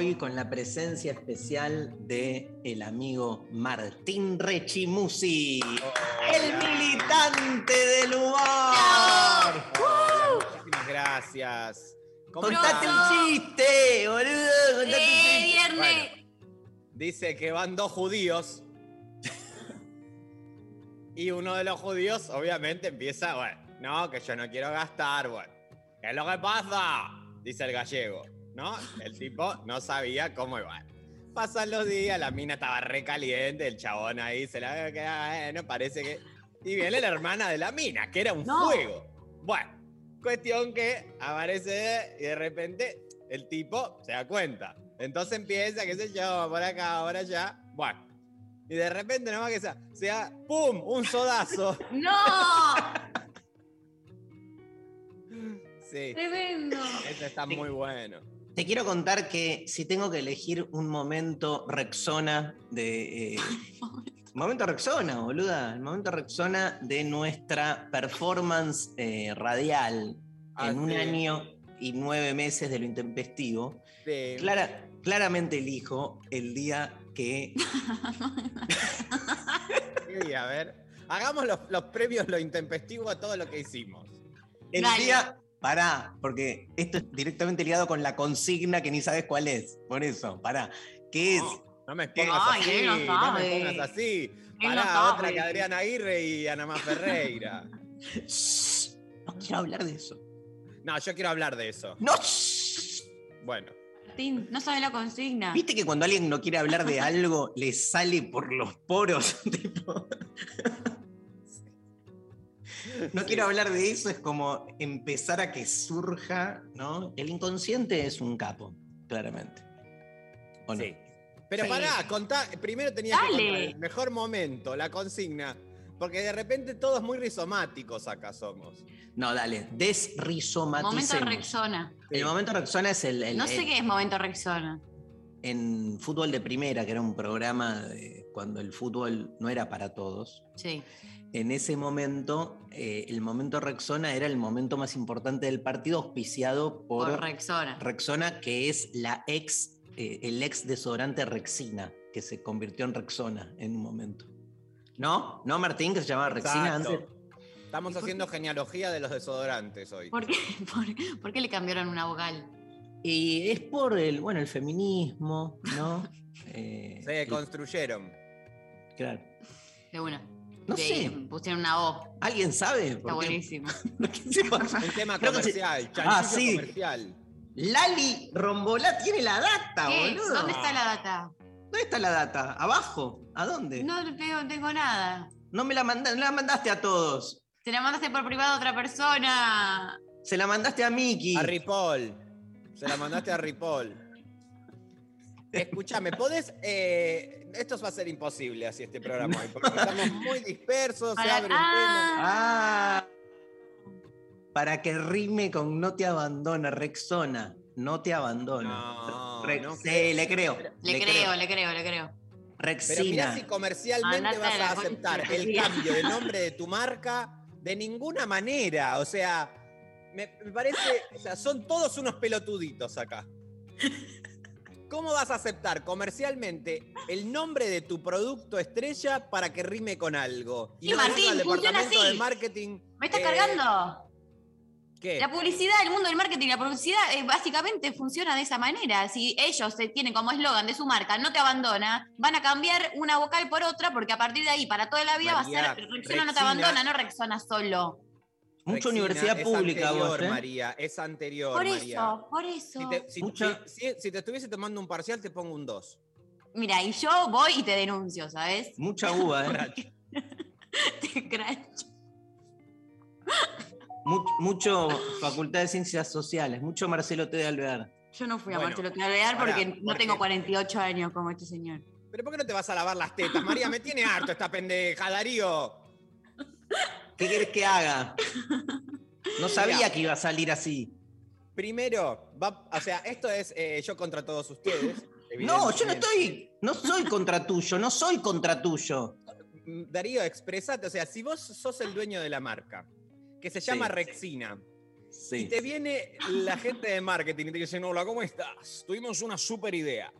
hoy con la presencia especial de el amigo Martín Rechimusi, el militante del humor. Muchísimas gracias. ¿Cómo Contate estás? un chiste, boludo. Contate ¡Eh, chiste. viernes! Dice que van dos judíos. y uno de los judíos, obviamente, empieza, bueno, no, que yo no quiero gastar, bueno. ¿Qué es lo que pasa? Dice el gallego, ¿no? El tipo no sabía cómo iba. Pasan los días, la mina estaba recaliente, el chabón ahí se la ve que, bueno, parece que. Y viene la hermana de la mina, que era un No. fuego. Bueno, cuestión que aparece y de repente el tipo se da cuenta. Entonces empieza, qué sé yo, por acá, por allá. Bueno. Y de repente nomás que sea, sea ¡pum! Un sodazo. ¡No! Sí, ¡Tremendo! ese está muy bueno. Te quiero contar que si tengo que elegir un momento Rexona de. eh, momento Rexona, boluda. El momento Rexona de nuestra performance eh, radial Ah, en un año y nueve meses de lo intempestivo. Sí. Clara- claramente elijo el día que. Sí, a ver. Hagamos los, los premios, lo intempestivo a todo lo que hicimos. El Dale. día. Pará, porque esto es directamente ligado con la consigna que ni sabes cuál es. Por eso, pará. ¿Qué es? No, no me pongas Ay, así, no no, me pongas así. No Pará, otra que Adriana Aguirre y Ana Más Ferreira. Shh, no quiero hablar de eso. No, yo quiero hablar de eso. ¡No! shh. Bueno, Martín, no sabe la consigna. ¿Viste que cuando alguien no quiere hablar de algo, le sale por los poros? Tipo, no Sí. quiero hablar de eso, es como empezar a que surja, ¿no? El inconsciente es un capo, claramente. ¿O no? Sí. Pero Sí. pará, contá, primero tenía Dale. que contar el mejor momento, la consigna. Porque de repente todos muy rizomáticos acá somos. No, dale, desrizomaticemos. Momento Rexona. El momento Rexona es el, el- No sé el- qué es momento Rexona. en fútbol de primera, que era un programa de cuando el fútbol no era para todos. Sí. En ese momento, eh, el momento Rexona era el momento más importante del partido, auspiciado por, Por Rexona. Rexona, que es la ex, eh, el ex desodorante Rexina, que se convirtió en Rexona en un momento. ¿No? ¿No, Martín, que se llamaba Rexina Exacto. antes? Estamos haciendo genealogía de los desodorantes hoy. ¿Por qué, por, por qué le cambiaron una vocal? Y es por el, bueno, el feminismo, ¿no? Eh, Se construyeron. claro. De una. No De- sé. Pusieron una O. ¿Alguien sabe? Está buenísimo. Un tema se- comercial, Ah, sí. comercial. Lali Rombolá tiene la data, ¿Qué? boludo. ¿Dónde está la data? ¿Dónde está la data? ¿Abajo? ¿A dónde? No, No tengo, tengo nada. me la, manda- no la mandaste a todos. Se la mandaste por privado a otra persona. Se la mandaste a Miki. A Ripoll. Se la mandaste a Ripoll. Escúchame, ¿podés? eh, esto va a ser imposible así este programa hoy, porque estamos muy dispersos, se Para- abre un tema. Ah. Para que rime con no te abandona, Rexona. No te abandona. No, Rex- no sí, le creo. Le, creo, le creo, le creo. Pero Rexina. mirá si comercialmente Andate vas a aceptar el cambio de nombre de tu marca de ninguna manera. O sea, me, me parece, o sea, son todos unos pelotuditos acá. ¿Cómo vas a aceptar comercialmente el nombre de tu producto estrella para que rime con algo? Sí, no Martín, al departamento así. de marketing. ¿Me estás eh, cargando? ¿Qué? La publicidad, el mundo del marketing, la publicidad eh, básicamente funciona de esa manera. Si ellos se tienen como eslogan de su marca, no te abandona, van a cambiar una vocal por otra porque a partir de ahí, para toda la vida, María, va a ser Rexona no te abandona, no Rexona solo. Mucha Rexina, universidad es pública anterior, vos, ¿eh? María, es anterior, Por María. eso, por eso. Si te, si- Mucha- si- si- si te estuviese tomando un parcial, te pongo un 2. Mira, y yo voy y te denuncio, ¿sabes? Mucha uva, ¿eh? Te cracho. Mu- mucho Facultad de Ciencias Sociales, mucho Marcelo T. de Alvear. Yo no fui a Bueno, Marcelo Clarear pará, porque no porque- tengo 48 años como este señor. ¿Pero por qué no te vas a lavar las tetas, María? Me tiene harto esta pendeja, Darío. ¿Qué querés que haga? No sabía que iba a salir así. Primero, va, o sea, esto es eh, yo contra todos ustedes. No, yo no estoy, no soy contra tuyo, no soy contra tuyo. Darío, expresate. O sea, si vos sos el dueño de la marca, que se llama Sí. Rexina, y te viene la gente de marketing y te dice, hola, ¿cómo estás? Tuvimos una super idea.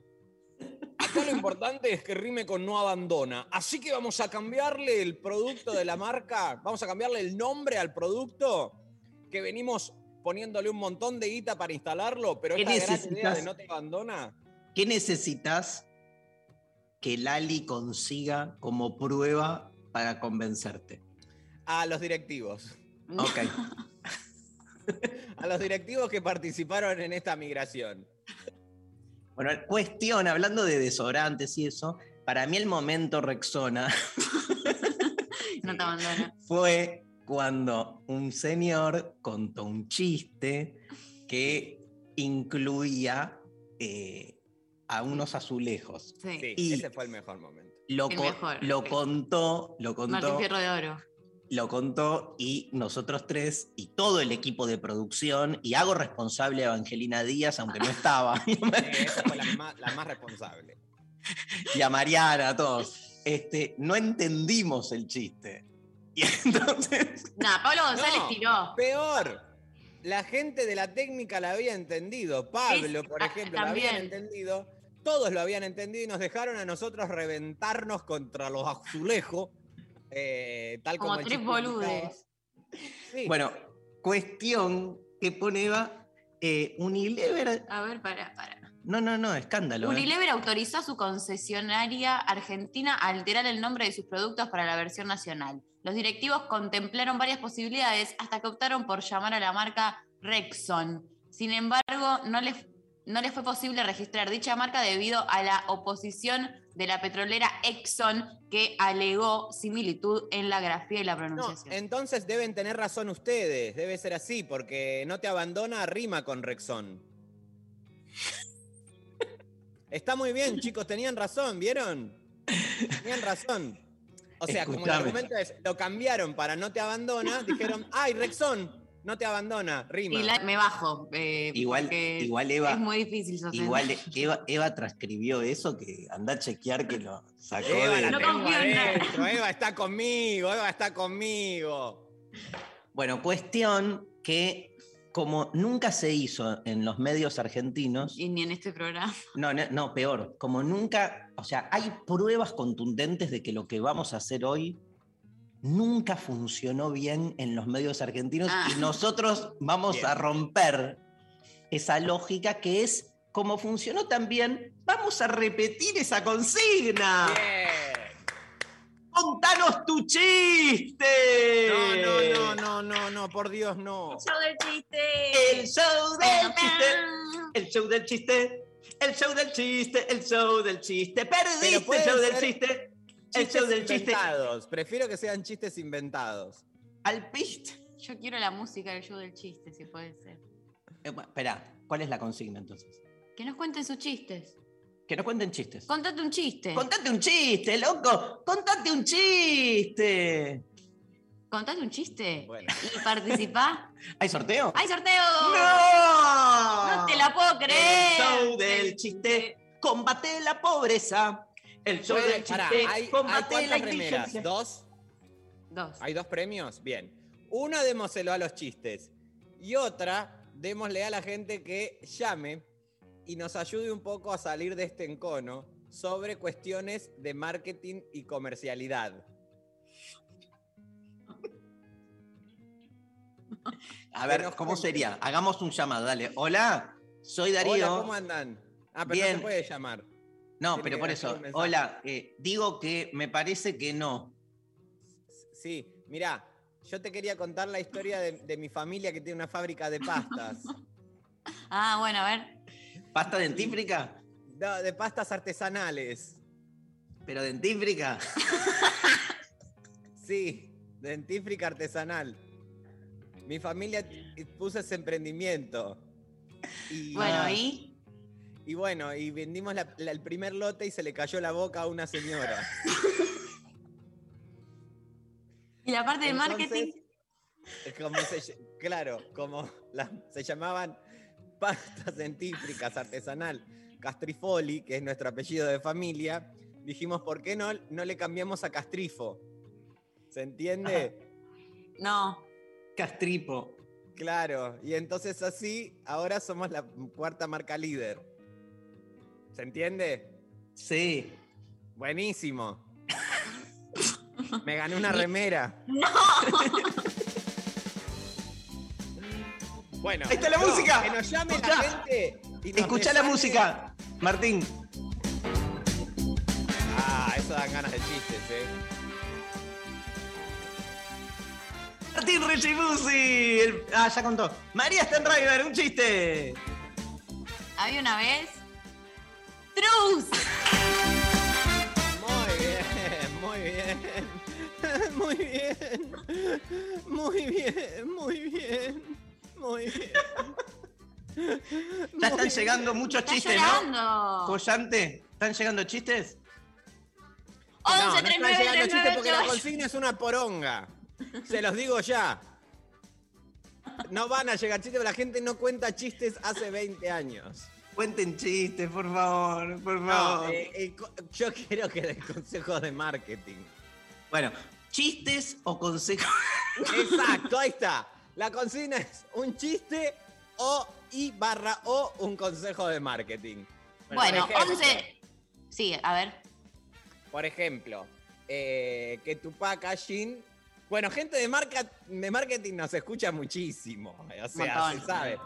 Acá lo importante es que rime con no abandona. Así que vamos a cambiarle el producto de la marca, vamos a cambiarle el nombre al producto, que venimos poniéndole un montón de guita para instalarlo, pero ¿Qué esta gran idea necesitas? de no te abandona. ¿Qué necesitas que Lali consiga como prueba para convencerte? A los directivos. Ok. A los directivos que participaron en esta migración. Bueno, cuestión, hablando de desodorantes y eso, para mí el momento Rexona No te abandona. fue cuando un señor contó un chiste que incluía eh, a unos azulejos. Sí. Sí, Y- ese fue el mejor momento. Lo, El mejor, lo sí. contó, lo Martín contó, Fierro de Oro. Lo contó y nosotros tres y todo el equipo de producción, y hago responsable a Evangelina Díaz, aunque no estaba, Sí, esa fue la más, la más responsable. y a Mariana, a todos, este, no entendimos el chiste. Y entonces, Nah, Pablo González No. tiró. Peor, la gente de la técnica la había entendido. Pablo, por ah, ejemplo, lo habían también. entendido. Todos lo habían entendido y nos dejaron a nosotros reventarnos contra los azulejos. Eh, tal como, Como tres boludes. Sí. bueno, cuestión que pone Eva, eh, Unilever, A ver, para, para. no, no, no, escándalo. ¿eh? Unilever autorizó a su concesionaria argentina a alterar el nombre de sus productos para la versión nacional. Los directivos contemplaron varias posibilidades hasta que optaron por llamar a la marca Rexon. Sin embargo, no les, no les fue posible registrar dicha marca debido a la oposición de la petrolera Exxon que alegó similitud en la grafía y la No, pronunciación. entonces deben tener razón ustedes. Debe ser así, porque no te abandona rima con Rexón. Está muy bien, chicos, tenían razón, ¿vieron? Tenían razón. O sea, como el argumento es, lo cambiaron para no te abandona, dijeron, ay, Rexón, no te abandona, rima. Y la- me bajo. eh, Igual, Eva, es muy difícil sostener. igual Eva, Eva transcribió eso que anda a chequear que lo sacó Eva de... la No confío en nada. Eva está conmigo, Eva está conmigo. Bueno, cuestión que como nunca se hizo en los medios argentinos, Y ni en este programa. no, no, no, peor, como nunca, o sea, hay pruebas contundentes de que lo que vamos a hacer hoy nunca funcionó bien en los medios argentinos Ah. y nosotros vamos Bien. a romper esa lógica que es como funcionó también, vamos a repetir esa consigna. Bien. ¡Contanos tu chiste! No, no, no, no, no, no, por Dios, no. Show del chiste. El show del chiste. El show del chiste, el show del chiste, el show del chiste. Perdiste el show del chiste. El Chistes show del chiste. Prefiero que sean chistes inventados. Al pist. Yo quiero la música del show del chiste, si puede ser. Eh, bueno, Espera, ¿cuál es la consigna entonces? Que nos cuenten sus chistes. Que nos cuenten chistes. Contate un chiste. Contate un chiste, loco. Contate un chiste. Contate un chiste. Bueno. Y participá. ¿Hay sorteo? ¡Hay sorteo! ¡No! ¡No te la puedo creer! El show del chiste. Combate la pobreza. El show del chiste. Hay, hay la cuántas remeras? ¿Dos? Dos. ¿Hay dos premios? Bien. Una démoselo a los chistes. Y otra, démosle a la gente que llame y nos ayude un poco a salir de este encono sobre cuestiones de marketing y comercialidad. A ver, ¿cómo sería? Hagamos un llamado, dale. Hola, soy Darío. Hola, ¿cómo andan? Ah, pero no Bien. se puede llamar. No, pero por eso, hola, eh, digo que me parece que no. Sí, mirá, yo te quería contar la historia de, de mi familia que tiene una fábrica de pastas. Ah, bueno, a ver. ¿Pasta dentífrica? No, de pastas artesanales. ¿Pero dentífrica? Sí, dentífrica artesanal. Mi familia t- puso ese emprendimiento. Y, Bueno. ¿y? Y bueno, y vendimos la- la- el primer lote y se le cayó la boca a una señora. ¿Y la parte de marketing? es como se claro, como la- se llamaban pastas dentífricas artesanal Castrifoli, que es nuestro apellido de familia, dijimos, ¿por qué no, no le cambiamos a Castrifo? ¿Se entiende? No. Castripo. Claro, y entonces así, ahora somos la cuarta marca líder. ¿Se entiende? Sí. Buenísimo. Me gané una remera. Bueno. Ahí está la no, música. Que nos llame Escuchá. la gente. y nos la música, Martín. Ah, eso dan ganas de chistes, eh. Martín Rechimusi. El- Ah, ya contó. María Stenriver, un chiste. Había una vez. ¡Trus! Muy bien, muy bien. Muy bien. Muy bien, muy bien. Muy bien. Ya están llegando muchos ¡Está chistes, ¿no? Collante, ¿están llegando chistes? No, 11 no están 39 llegando chistes porque la 39 consigna es una poronga. Se los digo ya. No van a llegar chistes, la gente no cuenta chistes hace 20 años. Cuenten chistes, por favor, por No, favor. eh, co- yo quiero que den consejos de marketing. Bueno, chistes o consejos. Exacto, ahí está. La consigna es un chiste o y barra o un consejo de marketing. Bueno, ejemplo, 11. Sí, a ver. Por ejemplo, eh, que tu packaging. Bueno, gente de, marca, de marketing nos escucha muchísimo. O sea, Montón. se sabe.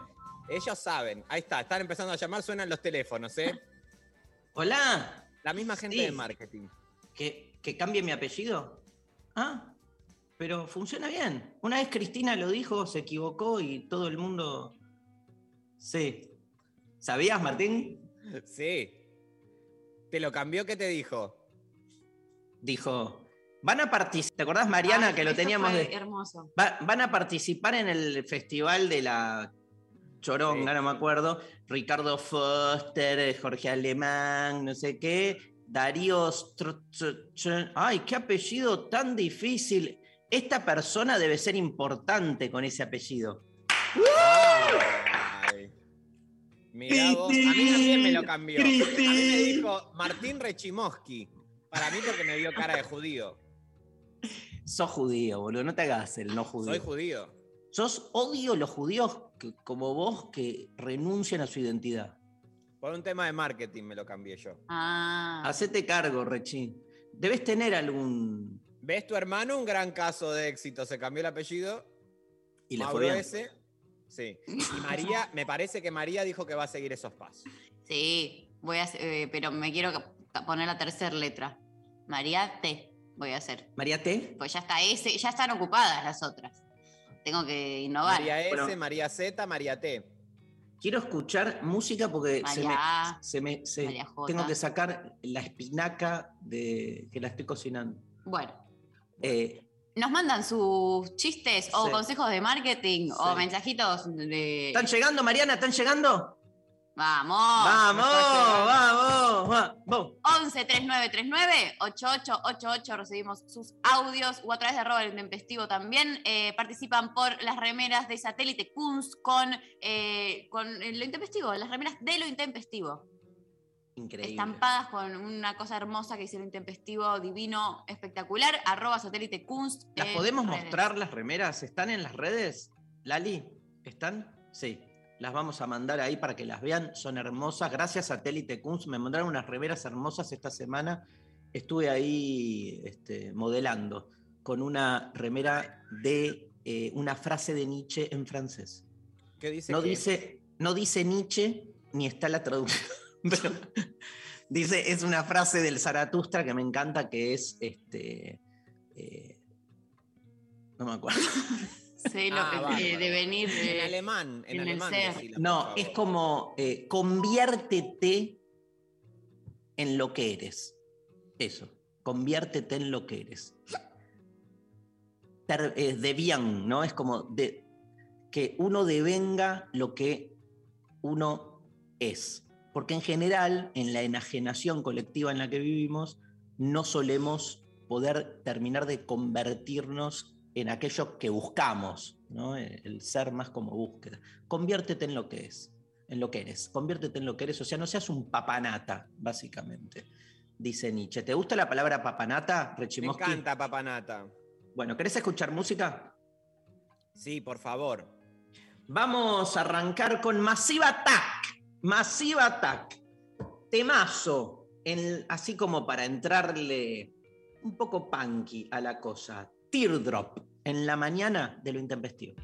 Ellos saben. Ahí está, están empezando a llamar, suenan los teléfonos, ¿eh? Hola, La misma gente Sí. de marketing. ¿que, que cambie mi apellido. Ah, pero funciona bien. Una vez Cristina lo dijo, se equivocó y todo el mundo. Sí. ¿Sabías, Martín? Sí. ¿Te lo cambió? ¿Qué te dijo? Dijo. Van a participar. ¿Te acordás, Mariana, Ay, que lo teníamos fue de. Hermoso. Va- van a participar en el festival de la Choronga, Sí. no me acuerdo. Ricardo Foster, eh, Jorge Alemán, no sé qué. Darío. Ay, qué apellido tan difícil. Esta persona debe ser importante con ese apellido. Ay. Mirá vos, a mí también me lo cambió. A mí me dijo Martín Rechimoski. Para mí porque me dio cara de judío. Sos judío, boludo. No te hagas el no judío. Soy judío. Sos odio los judíos que- como vos que renuncian a su identidad. Por un tema de marketing me lo cambié yo. Ah. Hacete cargo, Rechi. Debes tener algún. ¿Ves tu hermano? Un gran caso de éxito. Se cambió el apellido. Y le fue ese. Sí. Y María, me parece que María dijo que va a seguir esos pasos. Sí, voy a hacer, eh, pero me quiero poner la tercera letra. María T voy a hacer. María T. Pues ya está ese, ya están ocupadas las otras. Tengo que innovar. María S, Bueno. María Z, María T. Quiero escuchar música porque se me, se me- se- María J. tengo que sacar la espinaca de que la estoy cocinando. Bueno, Eh, nos mandan sus chistes o Sí. consejos de marketing o mensajitos de. ¿Están llegando, Mariana? ¿Están llegando? Vamos. ¡Vamos! ¡Vamos! ¡Vamos! 11 3939 8888 recibimos sus audios o a través de arroba el intempestivo también eh, participan por las remeras de satélite Kunst con, eh, con lo intempestivo, las remeras de lo intempestivo, Increíble. estampadas con una cosa hermosa que dice lo intempestivo, divino, espectacular, arroba satélite Kunst. ¿Las podemos redes. mostrar las remeras? ¿Están en las redes? Lali, ¿están? Sí. Las vamos a mandar ahí para que las vean. Son hermosas. Gracias a Satélite Kunst. Me mandaron unas remeras hermosas esta semana. Estuve ahí este, modelando con una remera de eh, una frase de Nietzsche en francés. ¿Qué dice? No que- dice, no dice Nietzsche ni está la traducción. pero dice, es una frase del Zaratustra que me encanta, que es este. eh, no me acuerdo. Sí, lo Ah, que eh, de venir. En eh, alemán, en, en alemán. No, es como eh, conviértete en lo que eres. Eso, conviértete en lo que eres. Ter- eh, de bien, ¿no? Es como de, que uno devenga lo que uno es. Porque en general, en la enajenación colectiva en la que vivimos, no solemos poder terminar de convertirnos en aquello que buscamos, ¿no? El ser más como búsqueda. Conviértete en lo que es, en lo que eres. Conviértete en lo que eres. O sea, no seas un papanata, básicamente, dice Nietzsche. ¿Te gusta la palabra papanata, Me Rechimoski? encanta, papanata. Bueno, ¿querés escuchar música? Sí, por favor. Vamos a arrancar con Massive Attack. Massive Attack. Temazo. en- así como para entrarle un poco punky a la cosa. Teardrop. En la mañana de lo intempestivo.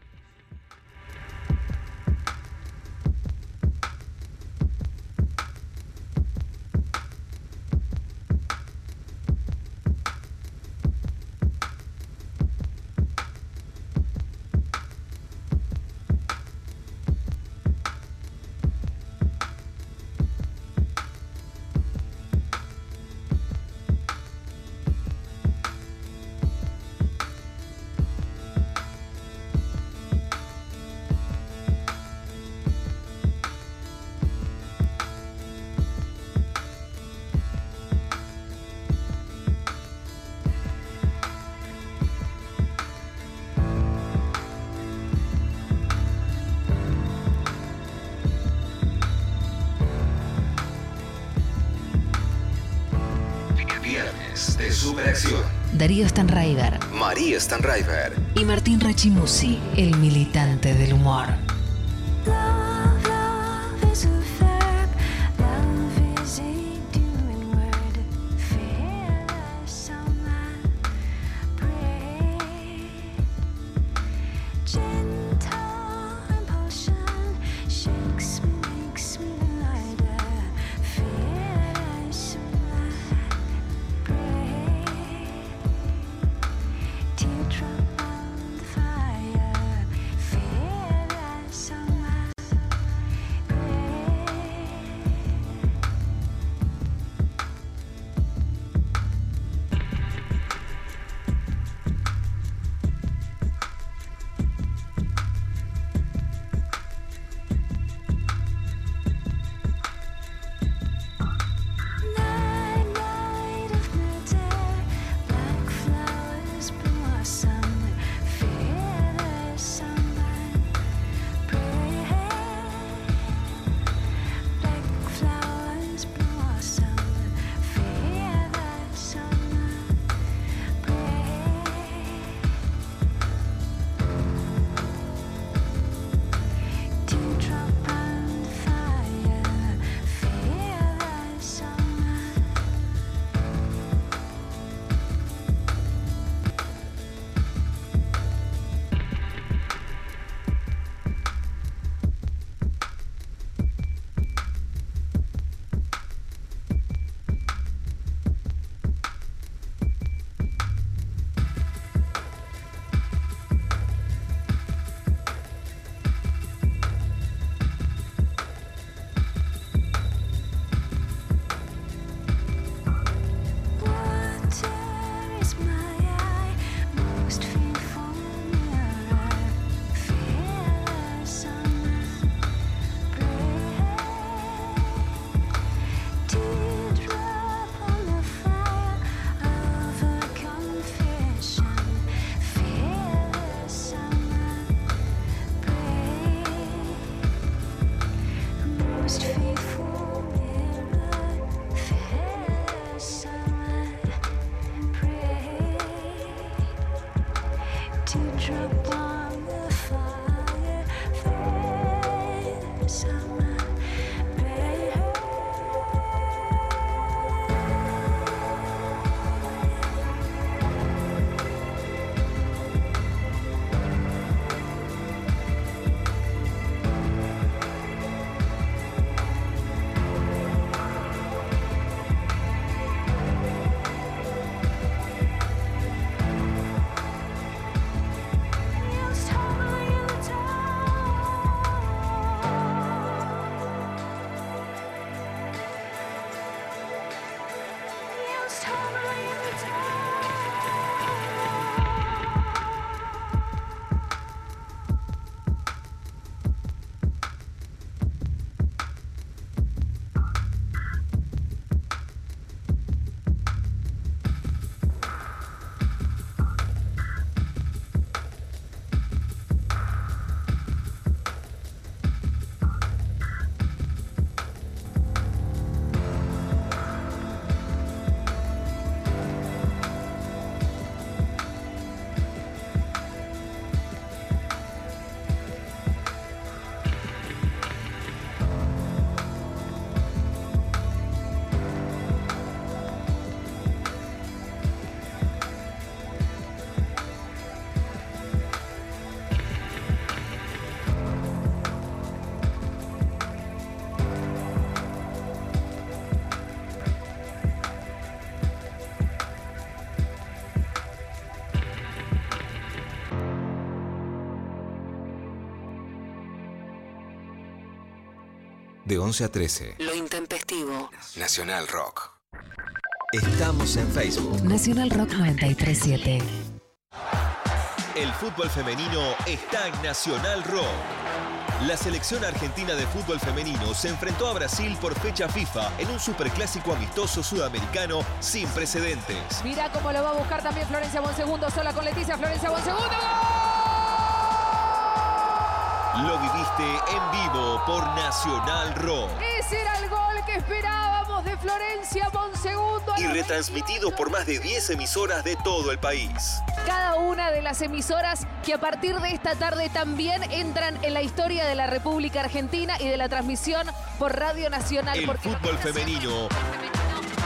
Darío Stanraiver María Stanraiver. y Martín Rachimusi, el militante del humor. De 11 a 13. Lo intempestivo. Nacional Rock. Estamos en Facebook. Nacional Rock 937. El fútbol femenino está en Nacional Rock. La selección argentina de fútbol femenino se enfrentó a Brasil por fecha FIFA en un superclásico amistoso sudamericano sin precedentes. Mira cómo lo va a buscar también Florencia Bonsegundo, sola con Leticia, Florencia Bonsegundo. Lo viviste en vivo por Nacional Rock. Ese era el gol que esperábamos de Florencia Bonsegundo. Y retransmitido por más de 10 emisoras de todo el país. Cada una de las emisoras que a partir de esta tarde también entran en la historia de la República Argentina y de la transmisión por Radio Nacional. El porque fútbol femenino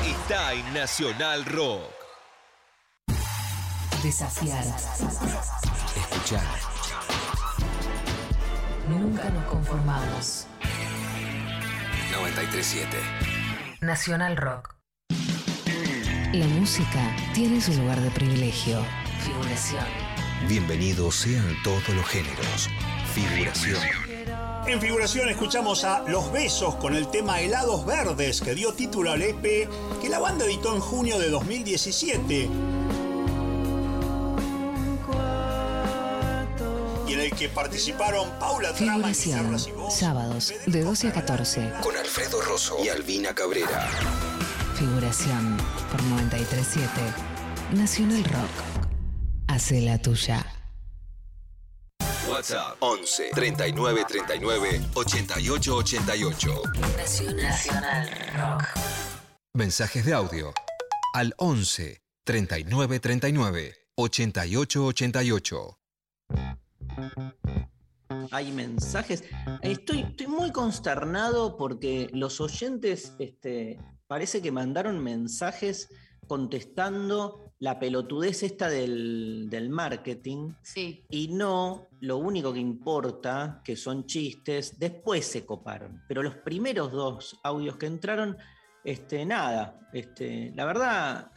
está en Nacional Rock. Desafiar. Escuchar. Nunca nos conformamos. 937. Nacional Rock. La música tiene su lugar de privilegio. Figuración. Bienvenidos sean todos los géneros. Figuración. En figuración escuchamos a Los Besos con el tema Helados Verdes que dio título al EP que la banda editó en junio de 2017 el que participaron Paula Trama Figuración. y voz, Sábados de 12 a 14. Con Alfredo Rosso y Albina Cabrera. Figuración por 937. Nacional Rock. Hace la tuya. WhatsApp 11 39 39 88 88. Nacional Rock. Mensajes de audio al 11 39 39 88 88. Hay mensajes. Estoy, estoy muy consternado porque los oyentes este, parece que mandaron mensajes contestando la pelotudez esta del, del marketing Sí. y no lo único que importa, que son chistes, después se coparon. Pero los primeros dos audios que entraron, este, nada, este, la verdad,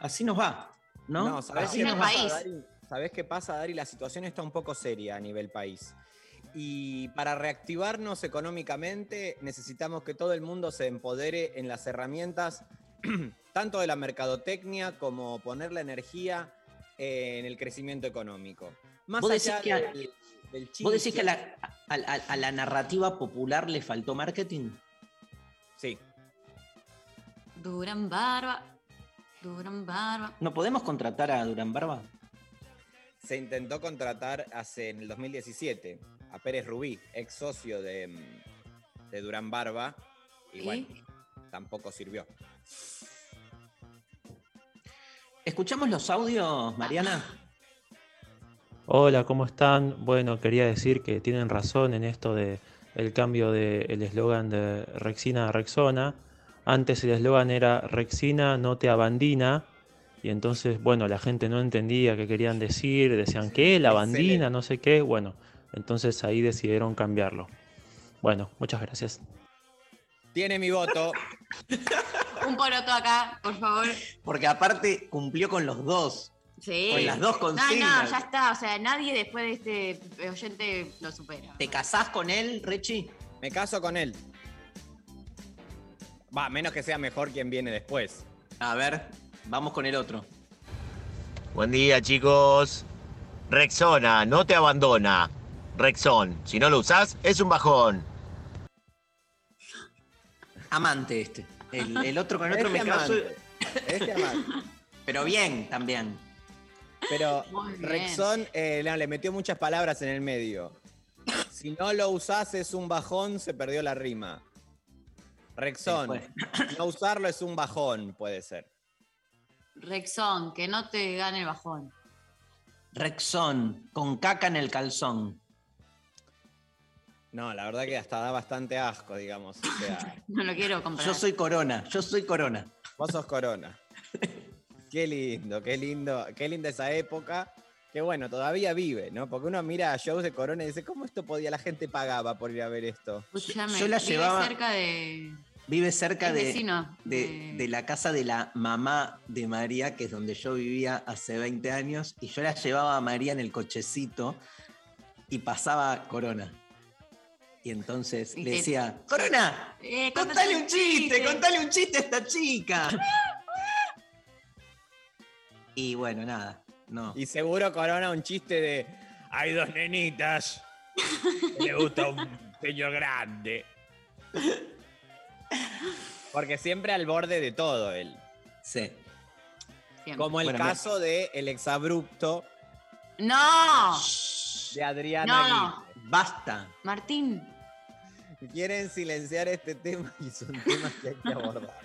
así nos va, ¿no? ¿sabés Así el pasa, país. ¿Sabés qué pasa, Dari? La situación está un poco seria a nivel país. Y para reactivarnos económicamente necesitamos que todo el mundo se empodere en las herramientas, tanto de la mercadotecnia como poner la energía eh, en el crecimiento económico. Más ¿Vos decís allá que a- del, del ¿Vos decís que a la, a- a- a la narrativa popular le faltó marketing? Sí. Duran Barba. Duran Barba. ¿No podemos contratar a Durán Barba? Se intentó contratar hace en el 2017 a Pérez Rubí, ex socio de, mm, de Durán Barba, y ¿Y? bueno, tampoco sirvió. ¿Escuchamos los audios, Mariana? Hola, ¿cómo están? Bueno, quería decir que tienen razón en esto de el cambio del eslogan de Rexina a Rexona. Antes el eslogan era Rexina no te abandina. Y entonces, bueno, la gente no entendía qué querían decir, decían, ¿qué? ¿La bandina? No sé qué. Bueno, entonces ahí decidieron cambiarlo. Bueno, muchas gracias. Tiene mi voto. Un poroto acá, por favor. Porque aparte cumplió con los dos. Sí. Con las dos No, consignas. no, ya está. O sea, nadie después de este oyente lo supera. ¿Te casás con él, Rechi? Me caso con él. Va, menos que sea mejor quien viene después. A ver, vamos con el otro. Buen día, chicos. Rexona, no te abandona. Rexon, si no lo usás, es un bajón. Amante este. El, el otro con el otro Este me caso. Este amante. Pero bien, también. Pero. Rexon eh, no, le metió muchas palabras en el medio. Si no lo usás es un bajón, se perdió la rima. Rexon, Después. no usarlo es un bajón, puede ser. Rexón, que no te gane el bajón. Rexón, con caca en el calzón. No, la verdad que hasta da bastante asco, digamos. O sea, No lo quiero comprar. Yo soy corona, yo soy corona. vos sos corona. Qué lindo, qué lindo, qué linda esa época. Que bueno, todavía vive, ¿no? Porque uno mira a shows de Corona y dice, ¿cómo esto podía? La gente pagaba por ir a ver esto. Escuchame, Yo la llevaba- cerca de. Vive cerca de, vecino. de, de la casa de la mamá de María, que es donde yo vivía hace 20 años, y yo la llevaba a María en el cochecito y pasaba corona. Y entonces Y le decía, Corona, Eh, contale un chiste, chiste. contale un chiste a esta chica. Y bueno, nada, no. Y seguro Corona un chiste de. Hay dos nenitas. Le gusta un señor grande. Porque siempre al borde de todo él. Sí. Siempre. Como el Bueno, caso de El exabrupto No, de Adriana no, Aguirre. Basta. Martín. Quieren silenciar este tema y son temas que hay que abordar.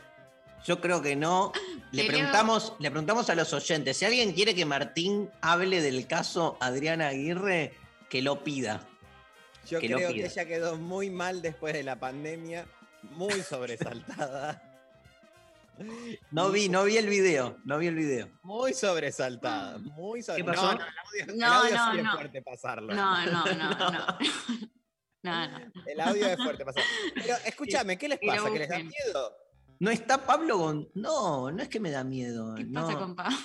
Yo creo que no. Le preguntamos, le preguntamos a los oyentes, si alguien quiere que Martín hable del caso Adriana Aguirre, que lo pida. Yo Que creo que ella quedó muy mal después de la pandemia, muy sobresaltada. No vi, no vi el video, no vi el video. Muy sobresaltada, muy ¿Qué sobresaltada. pasó? No, el audio, el No, audio no, sí es no. fuerte pasarlo. No, no, no, no. No, no. El audio es fuerte pasarlo. Pero escúchame, ¿qué les pasa? ¿Que les da miedo? No está Pablo Gon... No, no es que me da miedo. ¿Qué no. pasa con Pablo?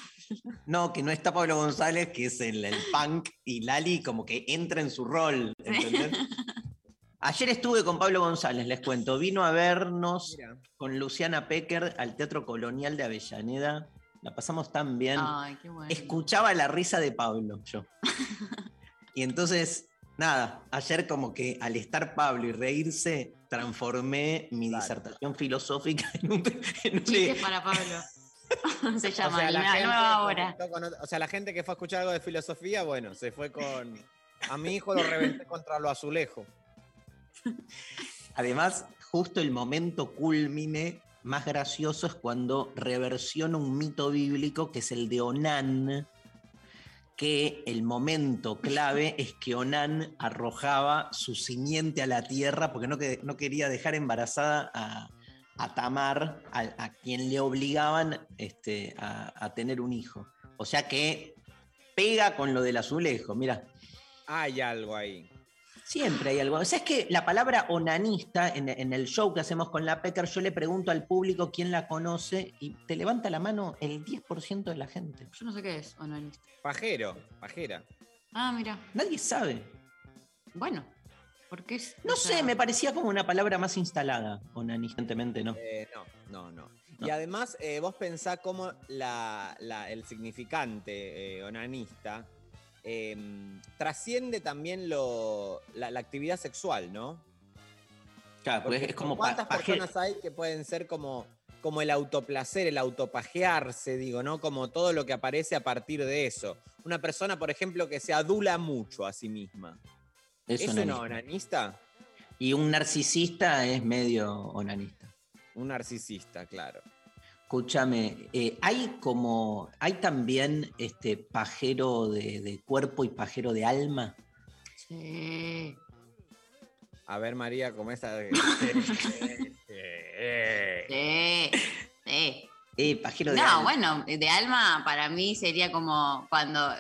No, que no está Pablo González, que es el, el punk, y Lali como que entra en su rol, ¿entendés? Ayer estuve con Pablo González, les cuento. Vino a vernos Mira. con Luciana Pecker al Teatro Colonial de Avellaneda. La pasamos tan bien. Ay, qué bueno. Escuchaba la risa de Pablo, yo. Y entonces, nada, ayer como que al estar Pablo y reírse, transformé mi Claro. disertación filosófica en un... en un- Chistes para Pablo. Se O llama sea, la la gente nueva hora. con o sea, la gente que fue a escuchar algo de filosofía, bueno, se fue con. A mi hijo lo reventé contra lo azulejo. Además, justo el momento culmine más gracioso es cuando reversiona un mito bíblico que es el de Onán, que el momento clave es que Onán arrojaba su simiente a la tierra porque no, que- no quería dejar embarazada a, a Tamar, a, a quien le obligaban este, a, a tener un hijo. O sea que pega con lo del azulejo, mira. Hay algo ahí. Siempre hay algo. O sea, es que la palabra onanista en, en el show que hacemos con la Pecker, yo le pregunto al público quién la conoce y te levanta la mano el 10% de la gente. Yo no sé qué es onanista. Pajero, pajera. Ah, mira. Nadie sabe. Bueno, ¿por qué es? No o sea, sé, me parecía como una palabra más instalada. Onanistentemente no. Eh, no, no, no. No. Y además, eh, vos pensás cómo la, la- el significante eh, onanista eh, trasciende también lo, la, la actividad sexual, ¿no? Claro, pues Porque es como ¿Cuántas personas hay que pueden ser como, como el autoplacer, el autopajearse, digo, ¿no? Como todo lo que aparece a partir de eso. Una persona, por ejemplo, que se adula mucho a sí misma. es ¿Es onanista. una onanista? Y un narcisista es medio onanista. Un narcisista, claro. Escúchame, eh, hay como, hay también este pajero de, de cuerpo y pajero de alma. Sí. A ver, María, ¿cómo está? Sí. Sí. Eh, pajero de No, alma. bueno, de alma para mí sería como cuando,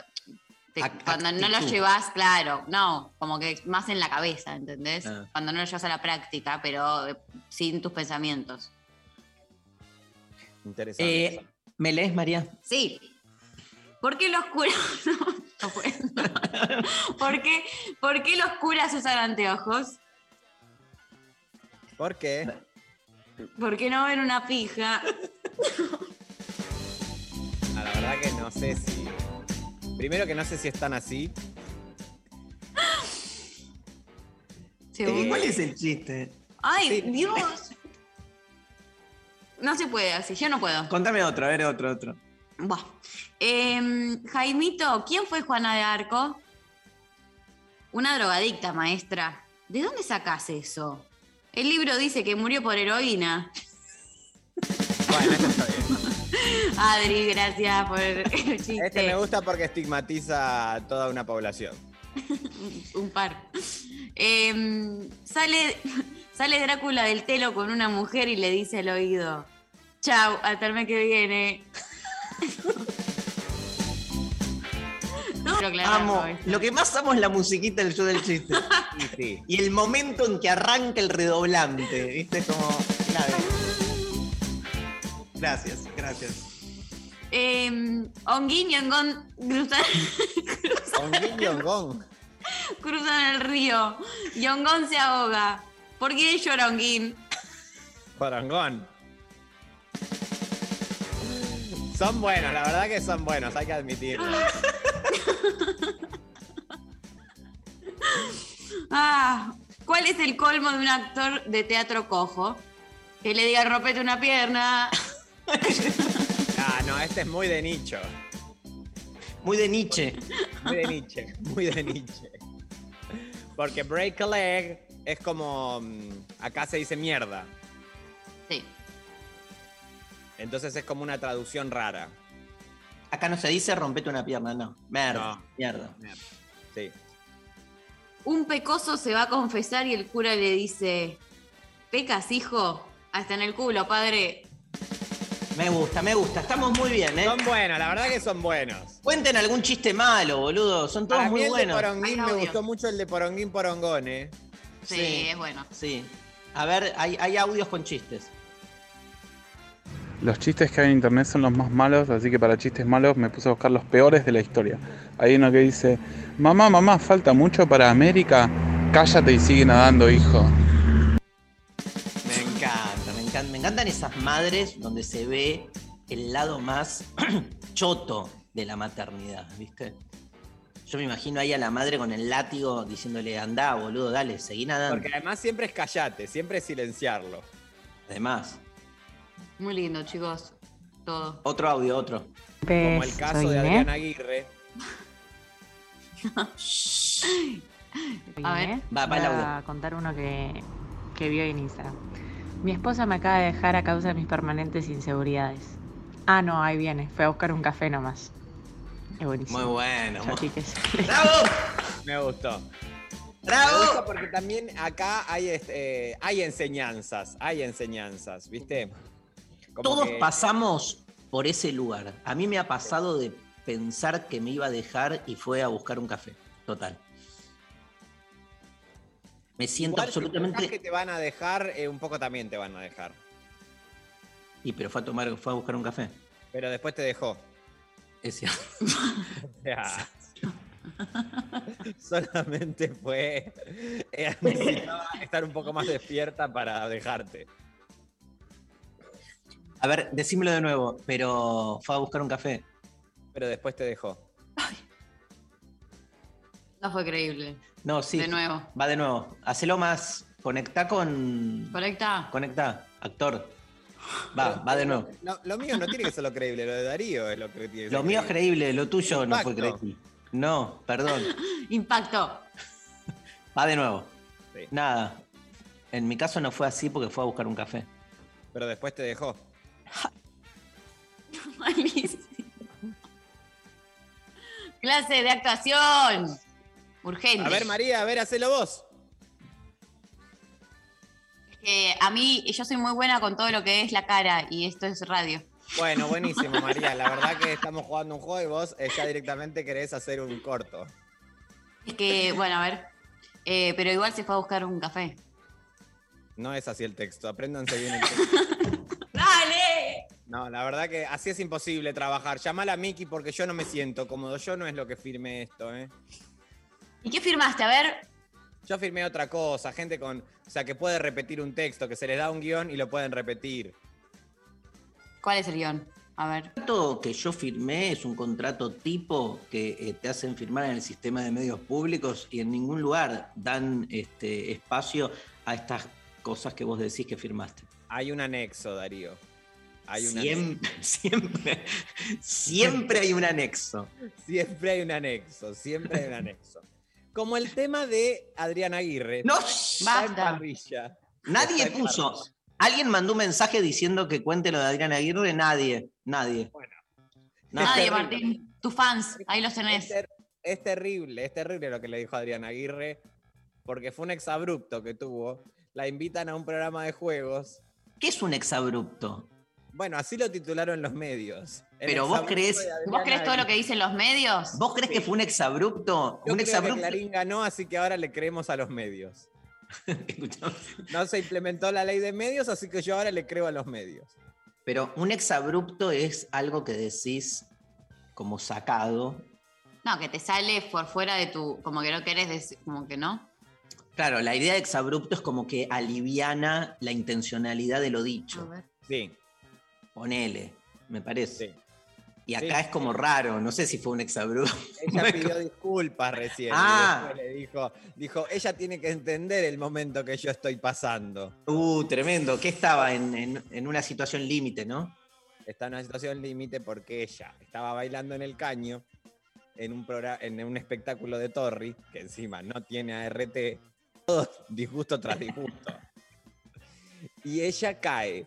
te- cuando no lo llevas, claro, no, como que más en la cabeza, ¿entendés? Ah. Cuando no lo llevas a la práctica, pero eh, sin tus pensamientos. Interesante. Eh, ¿Me lees, María? Sí. ¿Por qué los curas no, no puedo. ¿Por qué, por qué los curas usan anteojos? ¿Por qué? ¿Por qué no ven una pija? La verdad que no sé si. Primero que no sé si están así. Según- Eh, ¿Cuál es el chiste? ¡Ay, Sí. Dios! No se puede así, yo no puedo. Contame otro, a ver, otro, otro. Buah. Em, Jaimito, ¿quién fue Juana de Arco? Una drogadicta, maestra. ¿De dónde sacás eso? El libro dice que murió por heroína. Bueno, esto está bien. Adri, gracias por el chiste. Este me gusta porque estigmatiza a toda una población. Un par. Em, sale, sale Drácula del telo con una mujer y le dice al oído: Chau, hasta el mes que viene. No, pero claro, Amo. no, esto. Lo que más amo es la musiquita del show del chiste. Sí. y el momento en que arranca el redoblante. ¿Viste? Como clave. Gracias, gracias. Eh, Onguín y Ongón cruzan, Guiño Gong. Cruzan el río. Yongón se ahoga. ¿Por qué llora Onguín? Porongón. Son buenos, la verdad que son buenos, hay que admitirlo. Ah, ¿cuál es el colmo de un actor de teatro cojo? Que le diga rompete una pierna. Ah, no, este es muy de nicho. Muy de Nietzsche. Muy de Nietzsche, muy de Nietzsche. Porque break a leg es como. mm, Acá se dice mierda. Sí. Entonces es como una traducción rara. Acá no se dice rompete una pierna, no. Mierda. No. Mierda. Sí. Un pecoso se va a confesar y el cura le dice: ¿Pecas, hijo? Hasta en el culo, padre. Me gusta, me gusta. Estamos muy bien, ¿eh? Son buenos, la verdad que son buenos. Cuenten algún chiste malo, boludo. Son todos Para mí muy el de buenos. Poronguín Hay me audio. gustó mucho el de Poronguín Porongón, eh. Sí, Sí. es bueno. Sí. A ver, hay, hay audios con chistes. Los chistes que hay en internet son los más malos, así que para chistes malos me puse a buscar los peores de la historia. Hay uno que dice, mamá, mamá, falta mucho para América. Cállate y sigue nadando, hijo. Encantan esas madres donde se ve el lado más choto de la maternidad, ¿viste? Yo me imagino ahí a la madre con el látigo diciéndole, andá, boludo, dale, seguí nadando. Porque además siempre es callate, siempre es silenciarlo. Además, Muy lindo, chicos. Todo. otro audio, otro. Como el caso de Adrián Aguirre. A ver. Va, va el audio. a contar uno que, que vio en Instagram. Mi esposa me acaba de dejar a causa de mis permanentes inseguridades. Ah, no, ahí viene. Fue a buscar un café nomás. Es buenísimo. Muy bueno. Chiques. ¡Bravo! Me gustó. ¡Bravo! Me gusta porque también acá hay, este, eh, hay enseñanzas, hay enseñanzas, ¿viste? Como Todos que- pasamos por ese lugar. A mí me ha pasado de pensar que me iba a dejar y fue a buscar un café. Total. Me siento absolutamente. que te van a dejar, eh, un poco también te van a dejar. Y pero fue a tomar, fue a buscar un café. Pero después te dejó. Es cierto. O sea, solamente fue. eh, necesitaba estar un poco más despierta para dejarte. A ver, decímelo de nuevo, pero fue a buscar un café. Pero después te dejó. No fue creíble. No, sí. De nuevo. Va de nuevo. Hacelo más. Conectá con. Conecta. Conectá, actor. Va, va de nuevo. Lo, lo mío no tiene que ser lo creíble, lo de Darío es lo que tiene que Lo mío es creíble, lo tuyo no fue creíble. No, perdón. Impacto. Va de nuevo. Sí. Nada. En mi caso no fue así porque fue a buscar un café. Pero después te dejó. Malísimo. Clase de actuación. Urgente. A ver, María, a ver, hacelo vos. Que a mí, yo soy muy buena con todo lo que es la cara y esto es radio. Bueno, buenísimo, María. La verdad que estamos jugando un juego y vos eh, ya directamente querés hacer un corto. Es que, bueno, a ver. Eh, pero igual se fue a buscar un café. No es así el texto, apréndanse bien el texto. ¡Dale! No, la verdad que así es imposible trabajar. Llamala a Miki porque yo no me siento cómodo. Yo no es lo que firmé esto, ¿eh? ¿Y qué firmaste? A ver. Yo firmé otra cosa, gente con. O sea, que puede repetir un texto, que se les da un guion y lo pueden repetir. ¿Cuál es el guion? A ver. El contrato que yo firmé es un contrato tipo que eh, te hacen firmar en el sistema de medios públicos y en ningún lugar dan este espacio a estas cosas que vos decís que firmaste. Hay un anexo, Darío. Hay un siempre, siempre, siempre hay un anexo. Siempre hay un anexo, siempre hay un anexo. Como el tema de Adrián Aguirre. ¡No! Basta. Nadie Está puso. ¿Alguien mandó un mensaje diciendo que cuente lo de Adrián Aguirre? Nadie, nadie. Nadie, terrible. Martín. Tus fans, ahí los Es, tenés. ter- es terrible, es terrible lo que le dijo Adrián Aguirre, porque fue un exabrupto que tuvo. La invitan a un programa de juegos. ¿Qué es un exabrupto? Bueno, así lo titularon los medios. Pero vos Adrián ¿Vos crees todo lo que dicen los medios? ¿Vos crees que fue un exabrupto? Yo un creo que exabrupto. Clarín ganó, así que ahora le creemos a los medios. No se implementó la ley de medios, así que yo ahora le creo a los medios. Pero un exabrupto es algo que decís como sacado No, que te sale por fuera de tu. Como que no querés decir. Como que no. Claro, la idea de exabrupto es como que aliviana la intencionalidad de lo dicho. Sí. Ponele, me parece. Y Sí, acá es como raro, no sé si fue un exabrupto. Ella pidió disculpas recién. Ah. Y le dijo, dijo, ella tiene que entender el momento que yo estoy pasando. Uh, tremendo. Que estaba en, en- en una situación límite, ¿no? Está en una situación límite porque ella estaba bailando en el caño en un, en un espectáculo de Torri, que encima no tiene ART, todo disgusto tras disgusto. Y ella cae,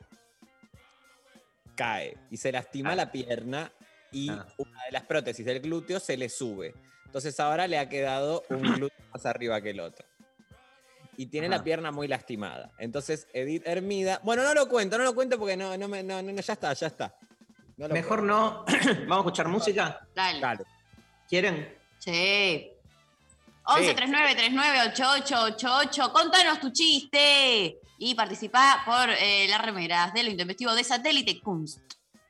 cae y se lastima la pierna y Ah. una de las prótesis del glúteo se le sube. Entonces ahora le ha quedado un glúteo más arriba que el otro. Y tiene Ajá. la pierna muy lastimada. Entonces Edith Hermida. Bueno, no lo cuento, no lo cuento porque no, no, me, no, no, ya está, ya está. No Mejor no. Vamos a escuchar música. Dale. Dale. ¿Quieren? Sí. 11 39 39 88 88. Contanos tu chiste. Y participá por eh, las remeras de lo intempestivo de Satélite Kunst.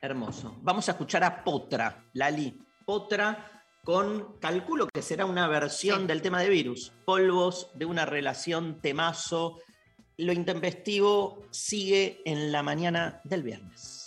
Hermoso. Vamos a escuchar a Potra, Lali. Potra con, calculo que será una versión del tema de virus. Polvos de una relación temazo. Lo intempestivo sigue en la mañana del viernes.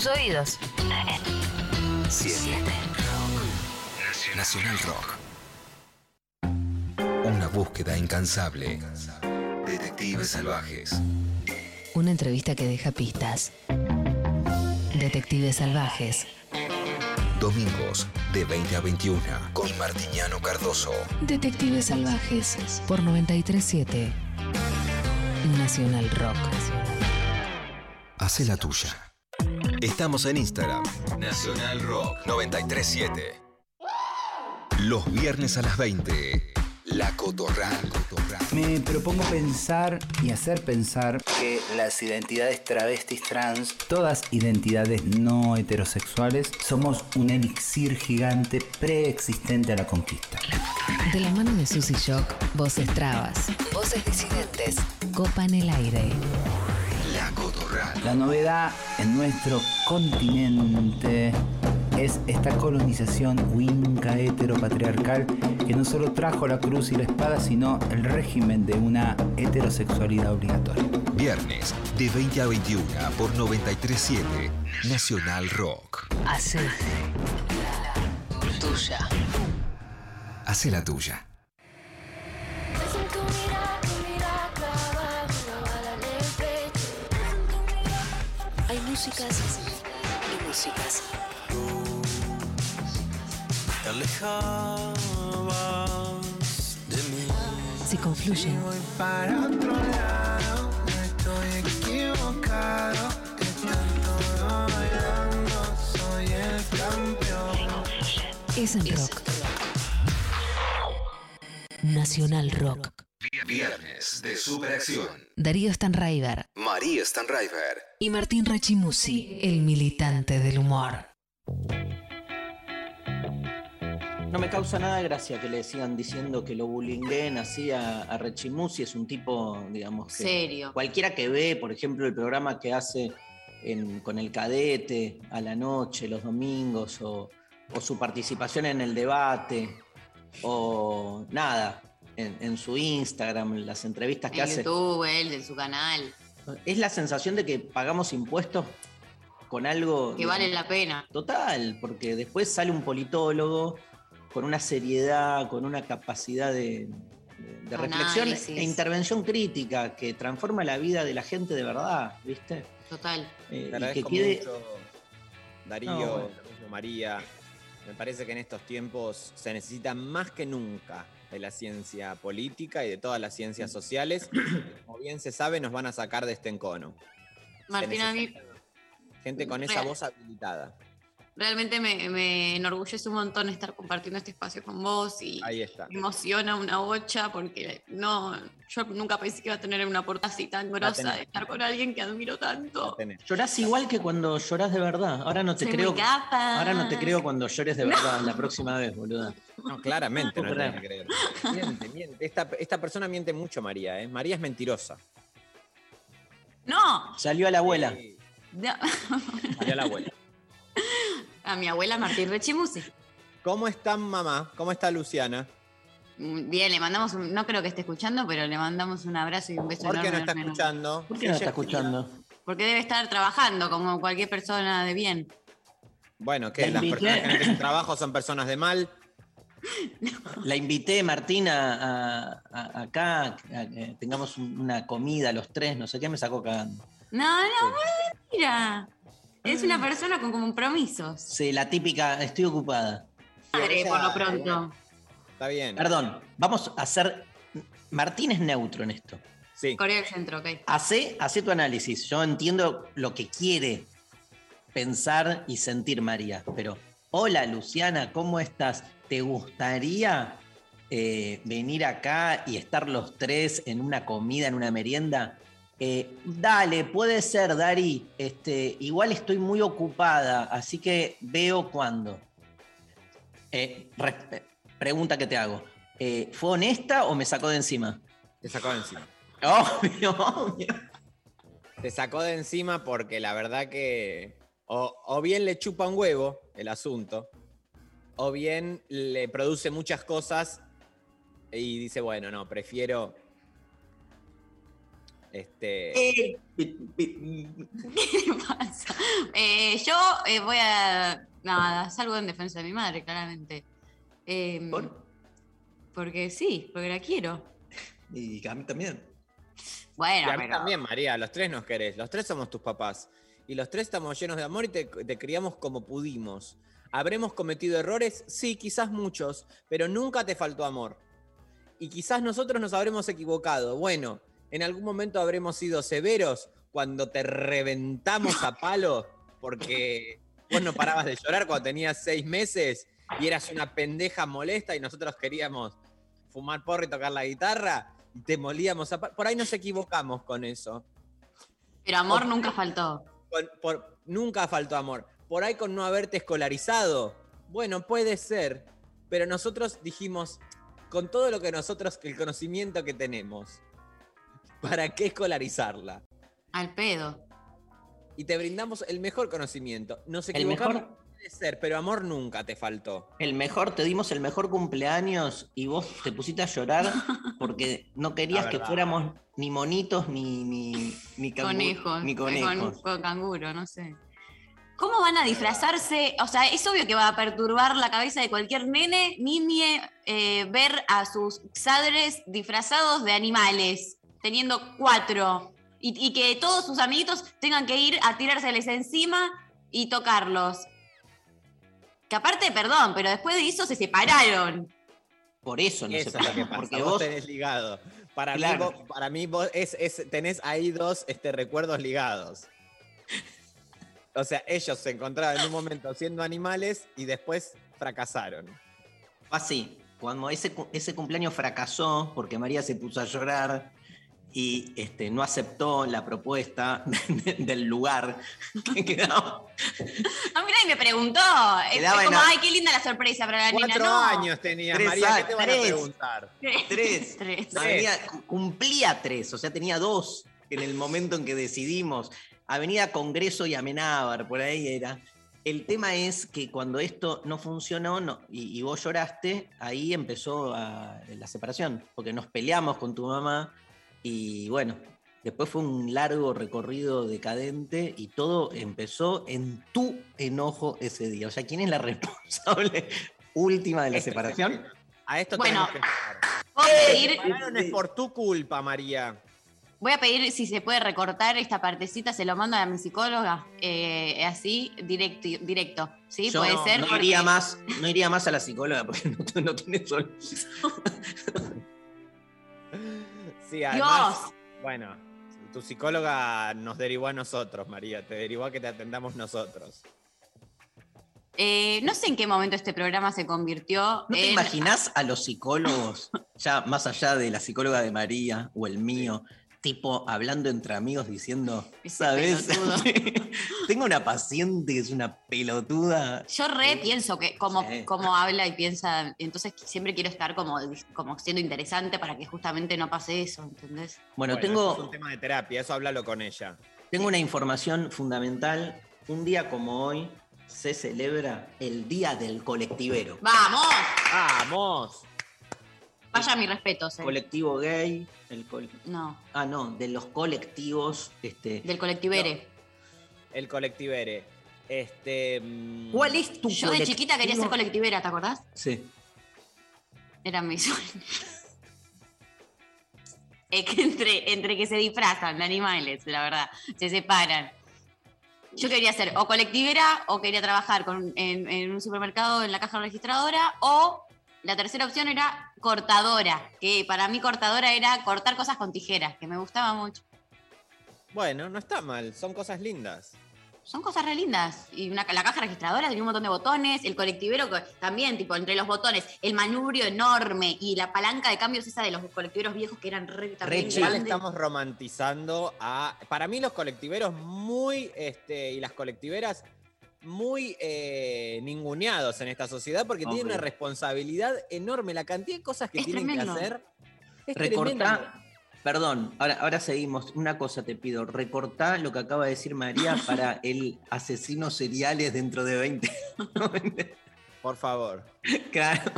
Tus oídos. 7. Nacional Rock. Una búsqueda incansable. Detectives salvajes. Una entrevista que deja pistas. Detectives salvajes. Domingos de 20 a 21 con Martiñano Cardoso. Detectives salvajes. Por 937. Nacional Rock. Hace la tuya. Estamos en Instagram. Nacional Rock 937. Los viernes a las 20. La Cotorral. Me propongo pensar y hacer pensar que las identidades travestis trans, todas identidades no heterosexuales, somos un elixir gigante preexistente a la conquista. De la mano de Susy Shock, voces trabas, voces disidentes, copan el aire. La. La novedad en nuestro continente es esta colonización winca heteropatriarcal que no solo trajo la cruz y la espada, sino el régimen de una heterosexualidad obligatoria. Viernes de 20 a 21 por 937 Nacional Rock. Hace tuya. Hace la tuya. Músicas y músicas. Te alejabas de mí. Se confluyen. Voy para otro lado, no estoy equivocado. De tanto bailando, soy el campeón. Es en rock. Nacional Rock. Viernes de Superacción. Darío Stanraiver María Stanraiver. y Martín Rachimusi, el militante del humor. No me causa nada de gracia que le sigan diciendo que lo bullyinguen así a, a Rechimusi. Es un tipo, digamos. que Serio. Cualquiera que ve, por ejemplo, el programa que hace en- con el cadete a la noche, los domingos, o, o su participación en el debate, o nada, en, en su Instagram, las entrevistas que En hace. YouTube, él, en su canal. Es la sensación de que pagamos impuestos con algo. Que vale la pena. Total, porque después sale un politólogo con una seriedad, con una capacidad de, de- de reflexión Análisis. e intervención crítica que transforma la vida de la gente de verdad, ¿viste? Total. Eh, y que agradezco quede. mucho, Darío, No, bueno. María. Me parece que en estos tiempos se necesita más que nunca de la ciencia política y de todas las ciencias sociales. Como bien se sabe, nos van a sacar de este encono. Martina, a mí necesita gente con esa voz habilitada. realmente me, me enorgullece un montón estar compartiendo este espacio con vos y Ahí está. me emociona una bocha porque no, yo nunca pensé que iba a tener una portada así tan grosa de estar con alguien que admiro tanto. Llorás igual que cuando llorás de verdad. Ahora no te Soy creo. Ahora no te creo cuando llores de verdad la próxima vez, boluda. No, claramente No no, que creer. Miente, miente. Esta, esta persona miente mucho, María. ¿eh? María es mentirosa. No, Salió a la abuela. no. Salió a la abuela. a mi abuela Martín Rechimusi. ¿Cómo está mamá? ¿Cómo está Luciana? Mm, Bien, le mandamos un, no creo que esté escuchando, pero le mandamos un abrazo y un beso ¿Por qué enorme, no está enorme, enorme. escuchando? ¿Por qué no está es escuchando? Porque debe estar trabajando como cualquier persona de bien. Bueno, que La las invité. personas que no tienen trabajo son personas de mal. La invité, Martina, a, a- acá, a que tengamos un- una comida los tres, no sé qué, me sacó cagando. No, no, mira. Es una persona con compromisos. Sí, la típica, estoy ocupada. Madre, por lo pronto. Está bien. Perdón, vamos a hacer. Martín es neutro en esto. Sí. Corea del Centro, ok. Hace, hace tu análisis. Yo entiendo lo que quiere pensar y sentir María, pero hola Luciana, ¿cómo estás? ¿Te gustaría eh, venir acá y estar los tres en una comida, en una merienda? Eh, dale, puede ser, Dari. Este, igual estoy muy ocupada, así que veo cuándo. Eh, pregunta que te hago. Eh, ¿Fue honesta o me sacó de encima? Te sacó de encima. Obvio, obvio. Te sacó de encima porque la verdad que o, o bien le chupa un huevo el asunto, o bien le produce muchas cosas y dice, bueno, no, prefiero Este, ¿Qué le pasa? Eh, yo eh, voy a. Nada, salgo en defensa de mi madre, claramente. Eh, Porque sí, porque la quiero. Y a mí también. Bueno, y a mí pero- también, María, los tres nos querés, los tres somos tus papás. Y los tres estamos llenos de amor y te, te criamos como pudimos. ¿Habremos cometido errores? Sí, quizás muchos, pero nunca te faltó amor. Y quizás nosotros nos habremos equivocado. Bueno, en algún momento habremos sido severos cuando te reventamos a palo porque vos no parabas de llorar cuando tenías seis meses y eras una pendeja molesta y nosotros queríamos fumar porro y tocar la guitarra y te molíamos a. Por ahí nos equivocamos con eso. Pero amor nunca faltó. Por- nunca faltó amor. Por ahí con no haberte escolarizado. Bueno, puede ser. Pero nosotros dijimos, con todo lo que nosotros, el conocimiento que tenemos, ¿para qué escolarizarla? Al pedo. Y te brindamos el mejor conocimiento. Nos El equivocamos, mejor- puede ser, pero amor nunca te faltó. El mejor, te dimos el mejor cumpleaños y vos te pusiste a llorar porque no querías que fuéramos ni monitos ni, ni, ni Conejos. Ni eh, conejos. Con, con canguro, no sé. ¿Cómo van a disfrazarse? O sea, es obvio que va a perturbar la cabeza de cualquier nene, niñe, eh, ver a sus padres disfrazados de animales, teniendo cuatro, y, y que todos sus amiguitos tengan que ir a tirárseles encima y tocarlos. Que aparte, perdón, pero después de eso se separaron. Por eso no Eso se es lo que pasa. Porque vos vos, tenés ligado. Para Claro. mí, vos, para mí vos es, es- tenés ahí dos este, recuerdos ligados. O sea, ellos se encontraban en un momento siendo animales y después fracasaron. así, cuando ese, ese cumpleaños fracasó porque María se puso a llorar y este, no aceptó la propuesta del lugar que quedaba. A mí nadie me preguntó. Quedaba es como, ay, qué linda la sorpresa para la nena. Cuatro No. años tenías, Tres María, ¿qué te van a preguntar? Tres. Tres. No, tenía- cumplía tres, o sea, tenía dos en el momento en que decidimos. Avenida Congreso y Amenábar, por ahí era. El tema es que cuando esto no funcionó no, y, y vos lloraste, ahí empezó a- la separación, porque nos peleamos con tu mamá y bueno, después fue un largo recorrido decadente y todo empezó en tu enojo ese día. O sea, ¿quién es la responsable última de la separación? A esto Bueno, tenemos que pedir, es por tu culpa, María. voy a pedir si se puede recortar esta partecita, se lo mando a mi psicóloga, eh, así, directo, directo. ¿Sí? Yo puede no, ser. no porque- iría más, no iría más a la psicóloga porque no, no tiene solución. Sí, además, Dios. bueno, tu psicóloga nos derivó a nosotros, María. Te derivó a que te atendamos nosotros. Eh, no sé en qué momento este programa se convirtió ¿No te en. imaginás a los psicólogos, ya más allá de la psicóloga de María o el mío, tipo hablando entre amigos diciendo, ¿sabes? pelotudo. Tengo una paciente que es una pelotuda. Yo re pienso que como, Sí. como habla y piensa, entonces siempre quiero estar como, como siendo interesante para que justamente no pase eso, ¿entendés? Bueno, eso tengo, es un tema de terapia, eso háblalo con ella. tengo una información fundamental. Un día como hoy se celebra el Día del Colectivero. ¡Vamos! ¡Vamos! Vaya mi respeto, eh. Colectivo gay, el col- No, Ah, no, de los colectivos. Este, del colectivere. El colectivere. Este. mm, ¿Cuál es tu Yo de chiquita quería ser colectivera, ¿te acordás? Sí. Era mi sueño. Es que entre, entre que se disfrazan de animales, la verdad, se separan. Yo quería ser o colectivera o quería trabajar con- en, en un supermercado en la caja registradora o la tercera opción era cortadora, que para mí cortadora era cortar cosas con tijeras, que me gustaba mucho. Bueno, no está mal, son cosas lindas. Son cosas re lindas. Y una- la caja registradora tenía un montón de botones, el colectivero también, tipo, entre los botones, el manubrio enorme y la palanca de cambios esa de los colectiveros viejos que eran re, también Re Igual grandes. estamos romantizando a. Para mí, los colectiveros muy. Este, y las colectiveras muy eh, ninguneados en esta sociedad porque tienen Obvio. una responsabilidad enorme. La cantidad de cosas que Es tienen tremendo. que hacer. Es. Recortá. Perdón, ahora, ahora seguimos. Una cosa te pido, recortá lo que acaba de decir María para el asesino seriales dentro de 20. Por favor. claro.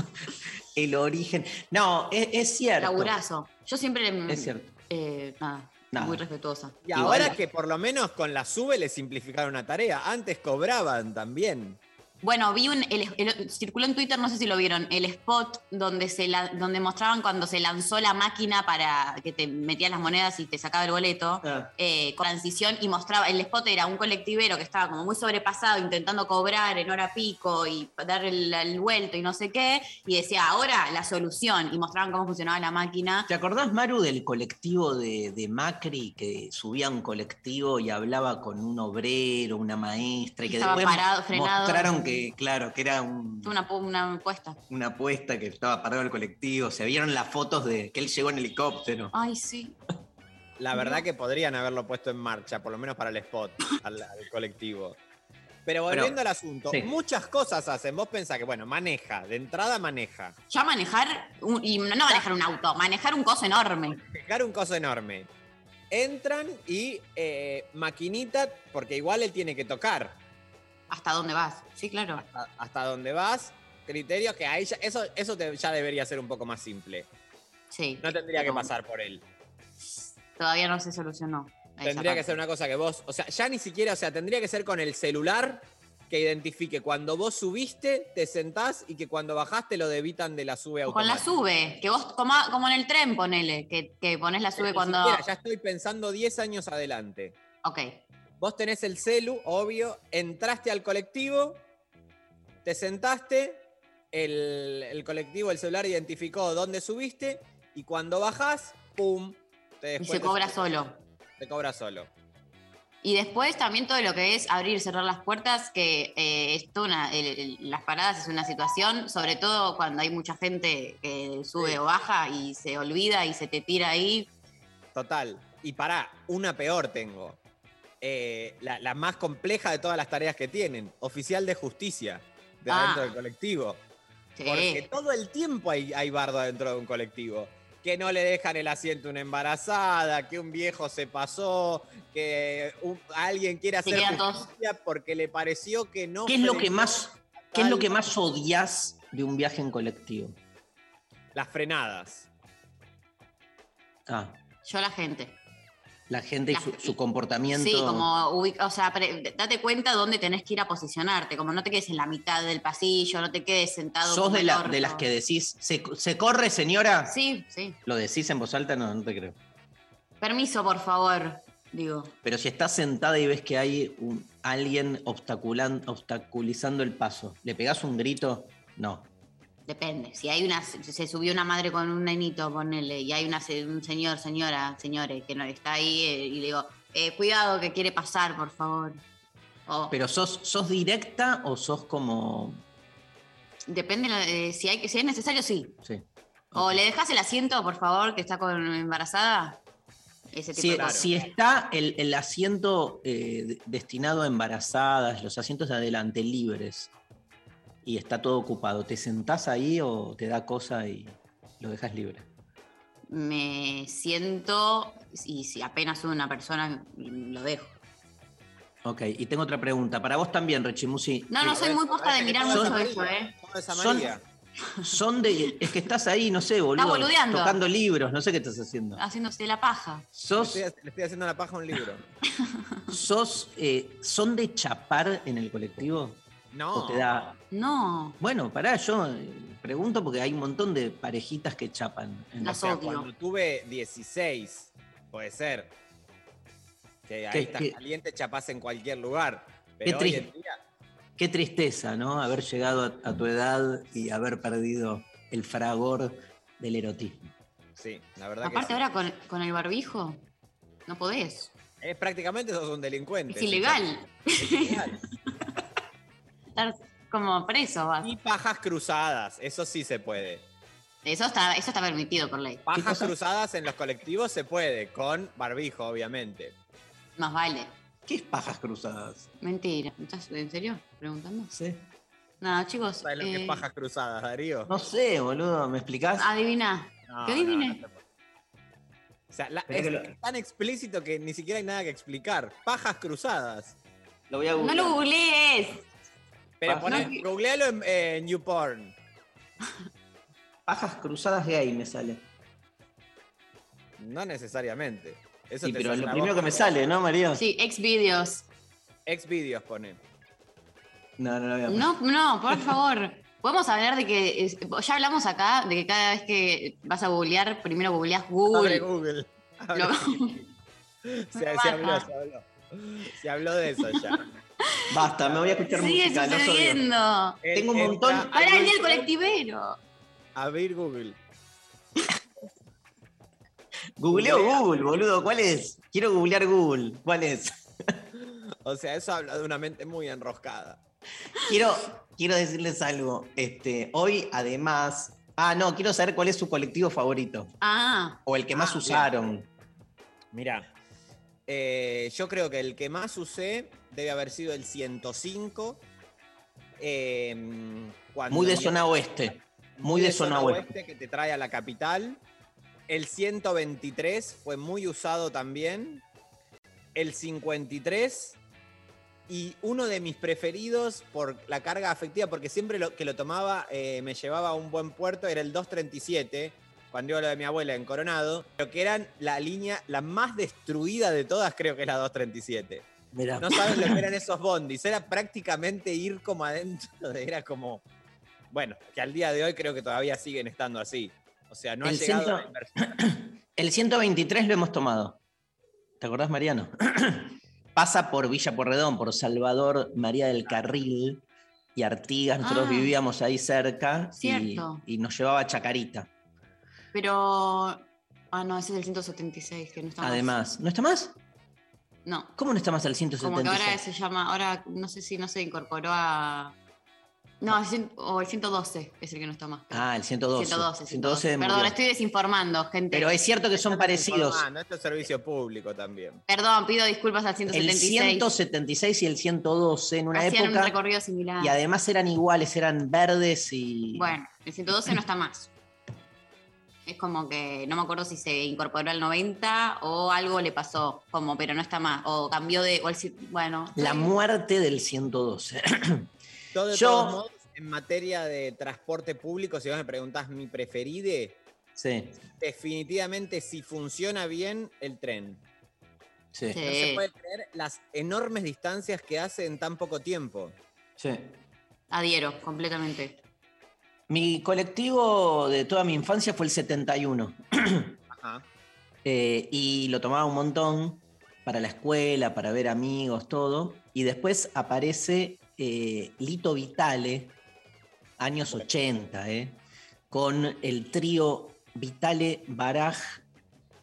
El origen. No, es, es cierto. Laburazo. Yo siempre. Es cierto. eh, nada, Nada. muy respetuosa. Y ahora que por lo menos con la sube le simplificaron una tarea. Antes cobraban también. Bueno, vi un. el- el- circuló en Twitter, no sé si lo vieron, el spot donde, se la- donde mostraban cuando se lanzó la máquina para que te metías las monedas y te sacaba el boleto. Ah. eh, con transición y mostraba. El spot era un colectivero que estaba como muy sobrepasado, intentando cobrar en hora pico y dar el, el vuelto y no sé qué. Y decía, ahora la solución. Y mostraban cómo funcionaba la máquina. ¿Te acordás, Maru, del colectivo de, de Macri que subía un colectivo y hablaba con un obrero, una maestra y que Estaba después parado, frenado. mostraron que, claro, que era un- una, una encuesta. una apuesta que estaba parado el colectivo. Se vieron las fotos de que él llegó en helicóptero. Ay, sí. La verdad que podrían haberlo puesto en marcha, por lo menos para el spot, al, al colectivo. Pero volviendo Pero- al asunto, sí. muchas cosas hacen. Vos pensás que, bueno, maneja, de entrada maneja. Ya manejar, un- y no manejar un auto, manejar un coso enorme. Dejar un coso enorme. Entran y eh, maquinita, porque igual él tiene que tocar. ¿Hasta dónde vas? Sí, claro. Hasta, hasta dónde vas. Criterios que ahí ya, eso, eso te- ya debería ser un poco más simple. Sí. No tendría que pasar por él. Todavía no se solucionó. Tendría que ser una cosa que vos, o sea, ya ni siquiera, o sea, tendría que ser con el celular que identifique cuando vos subiste, te sentás y que cuando bajaste lo debitan de la sube O con la automática. sube, que vos, como, como en el tren, ponele, que, que pones la sube cuando. siquiera, ya estoy pensando 10 años adelante. Ok. Vos tenés el celu, obvio, entraste al colectivo, te sentaste, el, el colectivo, el celular identificó dónde subiste y cuando bajás, ¡pum! Te Y se cobra solo. Te cobra solo. Y después también todo lo que es abrir y cerrar las puertas, que eh, es toda una- el- el- las paradas es una situación, sobre todo cuando hay mucha gente que sube o baja y se olvida y se te tira ahí. Total. Y pará, una peor tengo. Eh, la, la más compleja de todas las tareas que tienen. Oficial de justicia. De Ah. adentro del colectivo. Sí. Porque todo el tiempo hay, hay bardo adentro de un colectivo. Que no le dejan el asiento a una embarazada, que un viejo se pasó, que un- alguien quiere hacer justicia porque le pareció que no. ¿Qué es lo que más, qué es lo que más odias de un viaje en colectivo? Las frenadas. Ah, Yo la gente. La gente y su, su comportamiento. Sí, como, o sea, date cuenta dónde tenés que ir a posicionarte, como no te quedes en la mitad del pasillo, no te quedes sentado. ¿Sos de, la- de las que decís, ¿se, se corre, señora? Sí, sí. ¿Lo decís en voz alta? No, no te creo. Permiso, por favor, digo. Pero si estás sentada y ves que hay un- alguien obstaculizando el paso, ¿le pegás un grito? No. Depende. Si hay una, se subió una madre con un nenito, ponele, y hay una, un señor, señora, señores, que no está ahí, eh, y le digo, eh, cuidado que quiere pasar, por favor. ¿Pero sos, sos directa o sos como.? depende eh, si hay que, si es necesario, sí. Sí. O le dejas el asiento, por favor, que está con embarazada. Ese tipo Si, de cosas. si está el, el asiento eh, de- destinado a embarazadas, los asientos de adelante libres, y está todo ocupado, ¿te sentás ahí o te da cosa y lo dejas libre? Me siento, y si apenas soy una persona, lo dejo. Ok, y tengo otra pregunta. Para vos también, Rechimusi. No, no eh, soy muy posta de mirar mucho eso, ¿eh? son, son de. Es que estás ahí, no sé, boludo. boludeando. Tocando libros, no sé qué estás haciendo. Haciéndose la paja. Sos, Le estoy, le estoy haciendo la paja a un libro. sos, eh, ¿Son de chapar en el colectivo? No. ¿O te da.? No. Bueno, pará, yo eh, pregunto porque hay un montón de parejitas que chapan. en O sea, cuando tuve 16, puede ser. Que ahí ¿Qué- estás caliente, chapás en cualquier lugar. Qué Pero hoy triste. en día, Qué tristeza, ¿no? Haber llegado a, a tu edad y haber perdido el fragor del erotismo. sí, la verdad Aparte que sí. ahora con, con el barbijo, no podés. Es prácticamente sos un delincuente. Es ilegal. Es ilegal. Estar como preso. vas. y pajas cruzadas, eso sí se puede. Eso está, eso está permitido por ley. Pajas cruzadas en los colectivos se puede, con barbijo, obviamente. Más vale. ¿Qué es pajas cruzadas? Mentira. ¿Estás en serio preguntando? Sí. No, chicos. ¿Sabes lo que eh, es pajas cruzadas, Darío? No sé, boludo, ¿me explicás? Adivina. No, ¿Qué no puedo. O sea, la- es lo- tan explícito que ni siquiera hay nada que explicar. Pajas cruzadas. Lo voy a no lo googlees. Pero poné, googlealo en eh, New Porn. Pajas cruzadas gay me sale. No necesariamente. Eso Sí, te pero lo primero que me sale, ¿no, María? Sí, Xvideos. Xvideos pone. No, no lo voy a No, no, por favor. Podemos hablar de que. es- ya hablamos acá de que cada vez que vas a googlear, primero googleás Google. Abre Google. Abre Lo- Google. Se, habló, se habló. Se habló de eso ya. Basta, me voy a escuchar Sigue música. odio. sucediendo. Tengo un montón. a Ahora el día del Google, colectivero. Abrir Google. Googleo Google, boludo. ¿Cuál es? Quiero googlear Google. ¿Cuál es? O sea, eso habla de una mente muy enroscada. Quiero, quiero decirles algo. Este, hoy, además. Ah, no, quiero saber cuál es su colectivo favorito. Ah, O el que más Ah, usaron. Mira, eh, yo creo que el que más usé debe haber sido el 105. eh, cuando Muy de zona oeste. Muy de zona oeste. que te trae a la capital. El 123 fue muy usado también. El 53 y uno de mis preferidos por la carga afectiva, porque siempre lo, que lo tomaba eh, me llevaba a un buen puerto, era el 237, cuando iba a lo de mi abuela en Coronado, pero que eran la línea, la más destruida de todas, creo que es la 237. Mirá. No saben lo que eran esos bondis, era prácticamente ir como adentro, de- era como, bueno, que al día de hoy creo que todavía siguen estando así. O sea, no ha El llegado ciento- la inversión. El 123 lo hemos tomado. ¿Te acordás, Mariano? Pasa por Villa Porredón, por Salvador María del Carril y Artigas. Nosotros Ah. vivíamos ahí cerca y, Cierto. y nos llevaba a Chacarita. pero. Ah, no, ese es el 176, que no está más. Además, ¿no está más? No, ¿Cómo no está más el como que 176? ahora se llama. Ahora no sé si no se incorporó a. No, o el 112 es el que no está más. Ah, el 112. 112, 112 Perdón, murió. estoy desinformando, gente. Pero es cierto que son parecidos. Ah, no, esto es servicio público también. Perdón, pido disculpas al El 176. 176 y el 112 en una Hacían un época. recorrido similar. Y además eran iguales, eran verdes y. Bueno, el 112 no está más. Es como que no me acuerdo si se incorporó al 90 o algo le pasó, como, pero no está más. O cambió de. o el ci- bueno. La muerte del 112. Todo de Yo- todos modos, en materia de transporte público, si vos me preguntás mi preferide, sí, definitivamente si funciona bien el tren. sí, No se puede creer las enormes distancias que hace en tan poco tiempo. sí. Adhiero, completamente. Mi colectivo de toda mi infancia fue el 71. Ajá. Eh, y lo tomaba un montón para la escuela, para ver amigos, todo. Y después aparece eh, Lito Vitale, años 80, eh, con el trío Vitale Baraj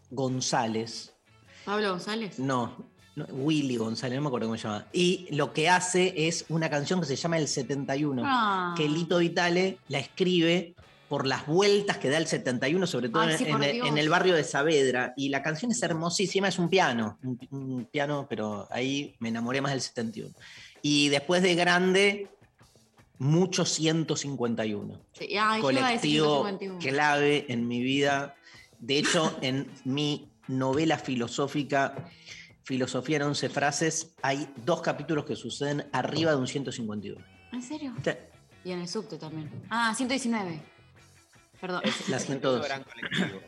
González. Pablo González. No, no, Willy González, no me acuerdo cómo se llama. Y lo que hace es una canción que se llama El 71, Ah. que Lito Vitale la escribe por las vueltas que da el 71, sobre todo Ay, en- sí, en, por el, Dios. en el barrio de Saavedra. Y la canción es hermosísima, es un piano, un, un piano, pero ahí me enamoré más del 71. Y después de grande, mucho 151 Sí, ay, ¿qué iba a decir? colectivo 151? clave en mi vida. De hecho, en mi novela filosófica, Filosofía en 11 frases, hay dos capítulos que suceden arriba de un 151. ¿En serio? Sí. Y en el subte también. Ah, 119. Perdón. La Es 112. Gran colectivo.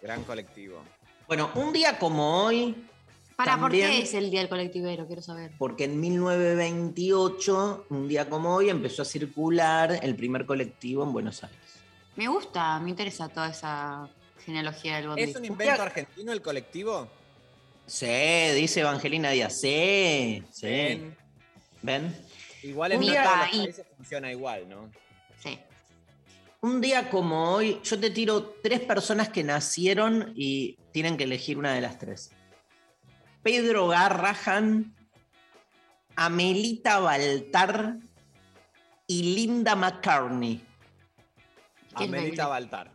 Gran colectivo. Bueno, un día como hoy, Para, ¿por qué es el día del colectivero? Quiero saber. porque en 1928, un día como hoy, empezó a circular el primer colectivo en Buenos Aires. Me gusta, me interesa toda esa genealogía del bondi. ¿Es un invento argentino el colectivo? Sí, dice Evangelina Díaz. Sí, sí. Ven. ¿Ven? Igual en día- todos los y- países funciona igual, ¿no? Sí. Un día como hoy, yo te tiro tres personas que nacieron y tienen que elegir una de las tres. Pedro Garrahan, Amelita Baltar y Linda McCartney. ¿Qué es Amelita Baltar.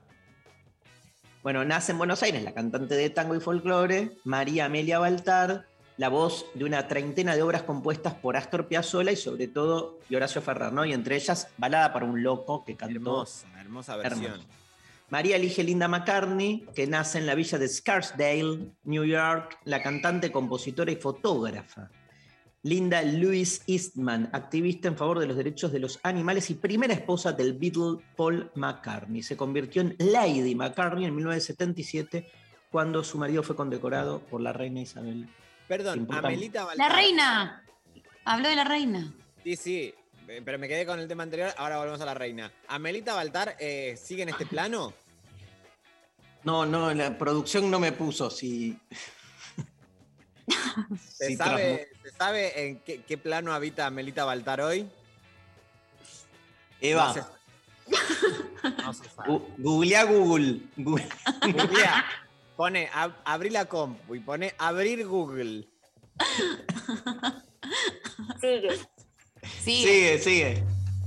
Bueno, nace en Buenos Aires la cantante de tango y folclore, María Amelia Baltar, la voz de una treintena de obras compuestas por Astor Piazzolla y sobre todo y Horacio Ferrer, ¿no? Y entre ellas, Balada para un loco que cantó Hermosa, hermosa versión. María elige Linda McCartney, que nace en la villa de Scarsdale, New York, la cantante, compositora y fotógrafa. Linda Louise Eastman, activista en favor de los derechos de los animales y primera esposa del Beatle Paul McCartney. Se convirtió en Lady McCartney en 1977 cuando su marido fue condecorado por la reina Isabel. Perdón, Amelita La Baltar. reina. Habló de la reina. Sí, sí, eh, pero me quedé con el tema anterior, ahora volvemos a la reina. ¿Amelita Baltar eh, sigue en este plano? No, no, la producción no me puso. Si, ¿Se, sabe, ¿se sabe en qué, qué plano habita Amelita Baltar hoy? Eva, No se- no se sabe. gu- googlea Google. Google. Googlea. Pone, ab- abrí la compu y pone abrir Google. Sigue. Sigue, sigue.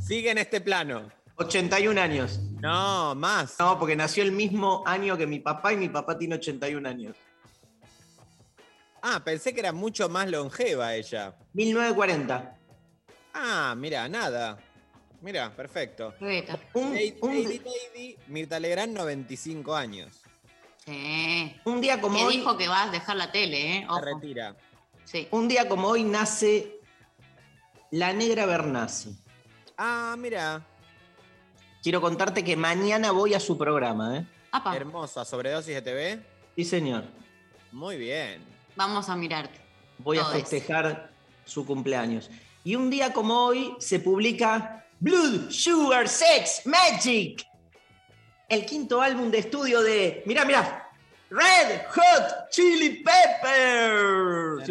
Sigue en este plano. 81 años. No, más. No, porque nació el mismo año que mi papá y mi papá tiene 81 años. Ah, pensé que era mucho más longeva ella. 1940. Ah, mira, nada. Mira, perfecto. Un, Lady, un- Lady, Lady, Mirta Legrand, 95 años. Sí. un día como Que hoy, dijo que va a dejar la tele, ¿eh? Se retira. Sí. un día como hoy nace la negra Bernasi. Ah, mira. Quiero contarte que mañana voy a su programa, ¿eh? Apa, Hermosa, sobredosis de TV. Sí, señor. Muy bien. Vamos a mirarte. Voy a eso. festejar su cumpleaños. Y un día como hoy se publica Blood, Sugar, Sex, Magic. El quinto álbum de estudio de. Mirá, mirá. Red Hot Chili Peppers.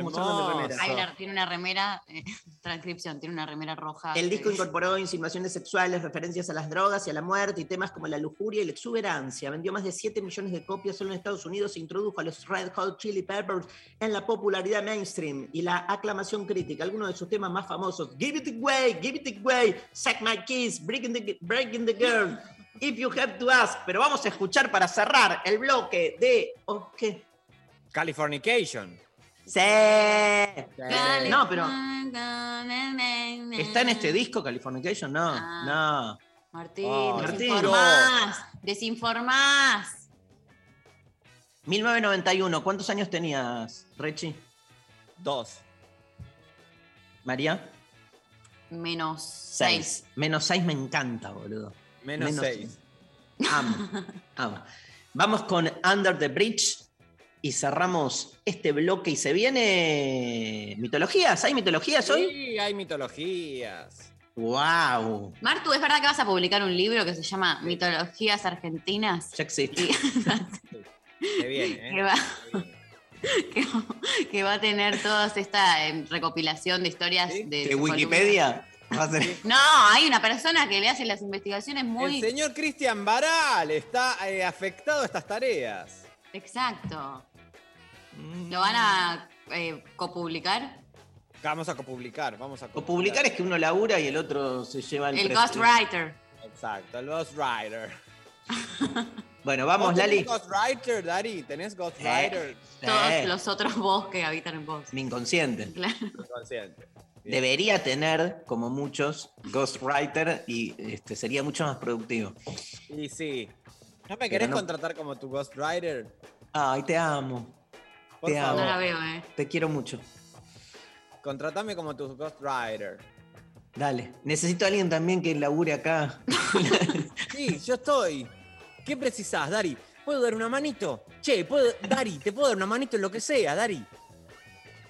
Hay una- tiene una remera, eh, transcripción, tiene una remera roja. El disco eh, incorporó insinuaciones sexuales, referencias a las drogas y a la muerte y temas como la lujuria y la exuberancia. Vendió más de 7 millones de copias solo en Estados Unidos e introdujo a los Red Hot Chili Peppers en la popularidad mainstream y la aclamación crítica. Algunos de sus temas más famosos: Give It Away, Give It Away, Suck My Kiss, Breaking the, Breaking the Girl, If You Have to Ask. Pero vamos a escuchar para cerrar el bloque de. ¿oh, ¿Qué? Californication. Sí. No, pero. ¿Está en este disco Californication? No, Ah. no. Martín, Oh, Martín. desinformás, desinformás. 1991, ¿cuántos años tenías, Rechi? Dos. María? Menos Seis. seis. Menos seis me encanta, boludo. Menos, Menos seis. Amo, amo. Vamos con Under the Bridge y cerramos este bloque y se viene mitologías. ¿Hay mitologías hoy? Sí, hay mitologías. ¡Wow! Martu, ¿es verdad que vas a publicar un libro que se llama Mitologías Argentinas? Ya existe. Y- Qué bien, ¿eh? que, va, que, que va a tener toda esta eh, recopilación de historias de... ¿De su Wikipedia? Va a ser- columna. No, hay una persona que le hace las investigaciones muy... El señor Cristian Baral está eh, afectado a estas tareas. Exacto. Mm. ¿Lo van a eh, copublicar? Vamos a copublicar, vamos a O publicar es que uno labura y el otro se lleva el El ghostwriter. Exacto, el Ghostwriter. Bueno, vamos, ¿Vos tenés Lali. Ghostwriter, Dari? ¿Tenés Ghostwriter? Todos Eh, los otros vos que habitan en vos. Mi inconsciente. Claro. Consciente. Debería tener, como muchos, Ghostwriter y este, sería mucho más productivo. Y sí. ¿No me Pero querés no- contratar como tu Ghostwriter? Ay, te amo. Por Te favor, No amo. la veo, ¿eh? Te quiero mucho. contratame como tu Ghostwriter. Dale. Necesito a alguien también que labure acá. Sí, yo estoy. ¿Qué precisás, Dari? ¿Puedo dar una manito? Che, ¿puedo, Dari, te puedo dar una manito en lo que sea, Dari.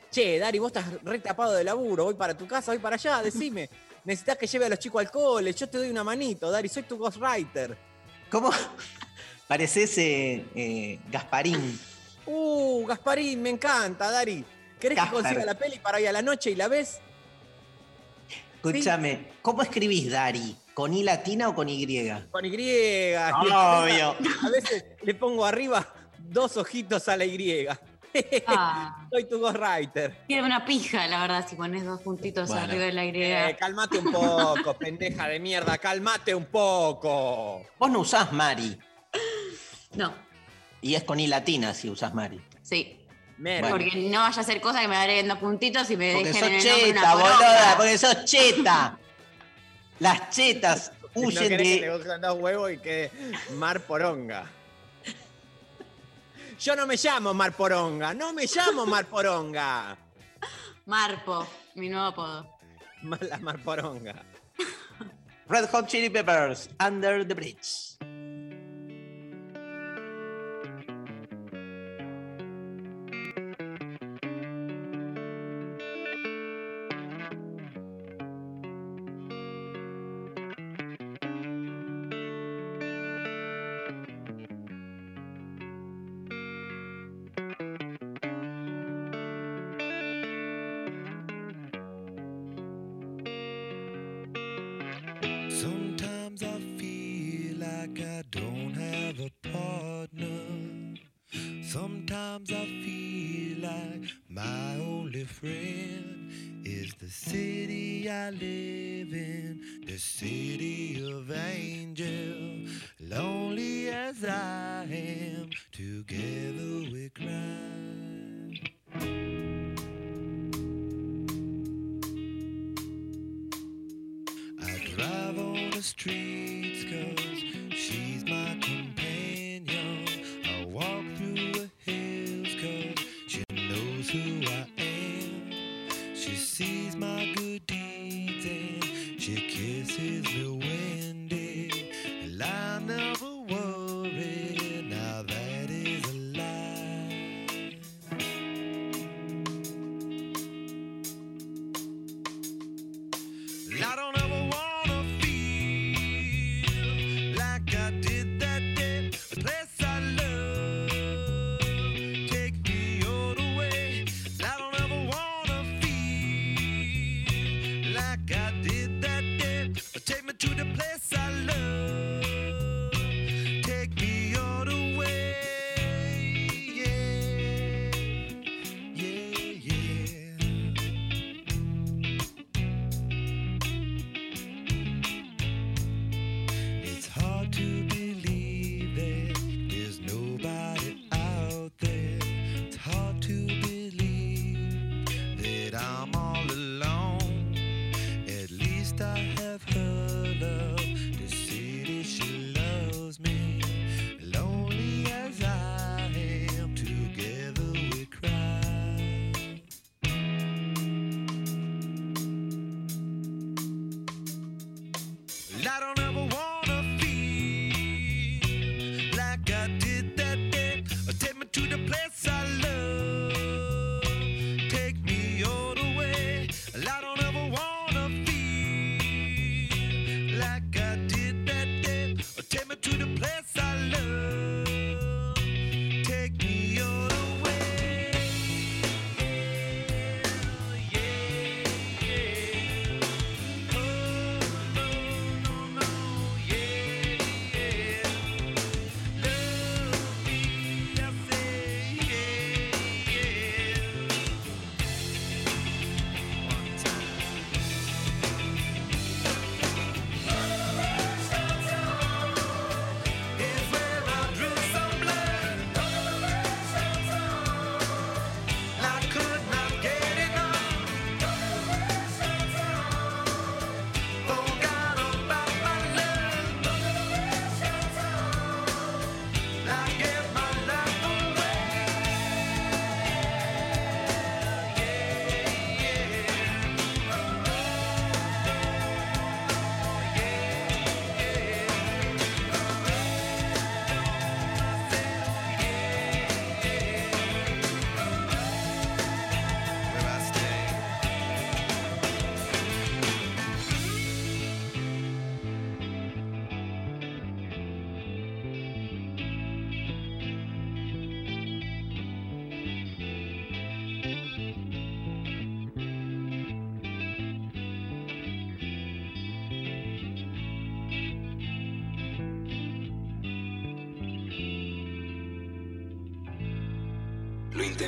Che, Dari, vos estás re tapado de laburo, voy para tu casa, voy para allá, decime. Necesitas que lleve a los chicos al cole, yo te doy una manito, Dari, soy tu ghostwriter. ¿Cómo? Pareces eh, eh, Gasparín. Uh, Gasparín, me encanta, Dari. ¿Querés Gaspar. que consiga la peli para hoy a la noche y la ves? Escúchame, ¿cómo escribís Dari? ¿Con I latina o con Y? Con Y. Y Obvio. A veces le pongo arriba dos ojitos a la Y. Ah, Soy tu ghostwriter. tiene una pija, la verdad, si pones dos puntitos Bueno. arriba de la Y. Eh, calmate un poco, pendeja de mierda, calmate un poco. Vos no usás Mari. No, Y es con I latina si usás Mari. sí. Mero. Bueno. Porque no vaya a ser cosa que me agreguen dos puntitos y me Porque dejen sos en el nombre cheta, una boluda, porque sos cheta. Las chetas no huyen querés que de. gusten dos huevos y que Mar Poronga. Yo no me llamo Mar Poronga, no me llamo Mar Poronga. Marpo, mi nuevo apodo. Mala Mar Poronga. Red Hot Chili Peppers, Under the Bridge.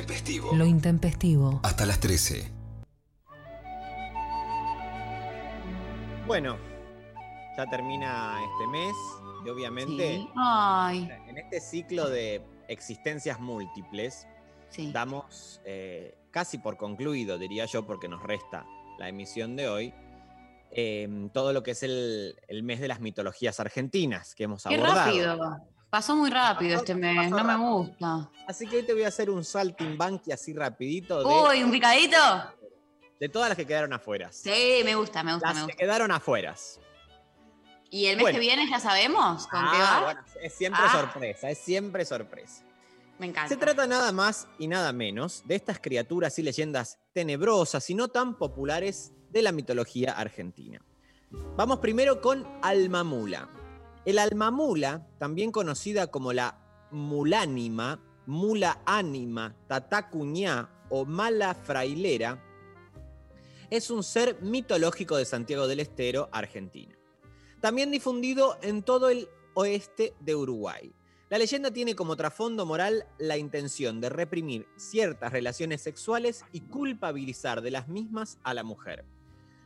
Intempestivo. Lo intempestivo. Hasta las 13. Bueno, ya termina este mes y obviamente Sí. Ay. en este ciclo de existencias múltiples damos eh, casi por concluido, diría yo, porque nos resta la emisión de hoy, eh, todo lo que es el, el mes de las mitologías argentinas que hemos Qué abordado. rápido. Pasó muy rápido este mes, no me gusta. Así que hoy te voy a hacer un saltimbanqui así rapidito de, Uy, un picadito. de todas las que quedaron afuera. Sí, me gusta, me gusta, Las me que gusta. quedaron afueras. ¿Y el mes Bueno. que viene ya sabemos con qué Ah, va? bueno, es siempre Ah. sorpresa, es siempre sorpresa. Me encanta. Se trata nada más y nada menos de estas criaturas y leyendas tenebrosas y no tan populares de la mitología argentina. Vamos primero con Almamula. El Almamula, también conocida como la mulánima, mula ánima, tatacuñá o mala frailera, es un ser mitológico de Santiago del Estero, Argentina. También difundido en todo el oeste de Uruguay. La leyenda tiene como trasfondo moral la intención de reprimir ciertas relaciones sexuales y culpabilizar de las mismas a la mujer.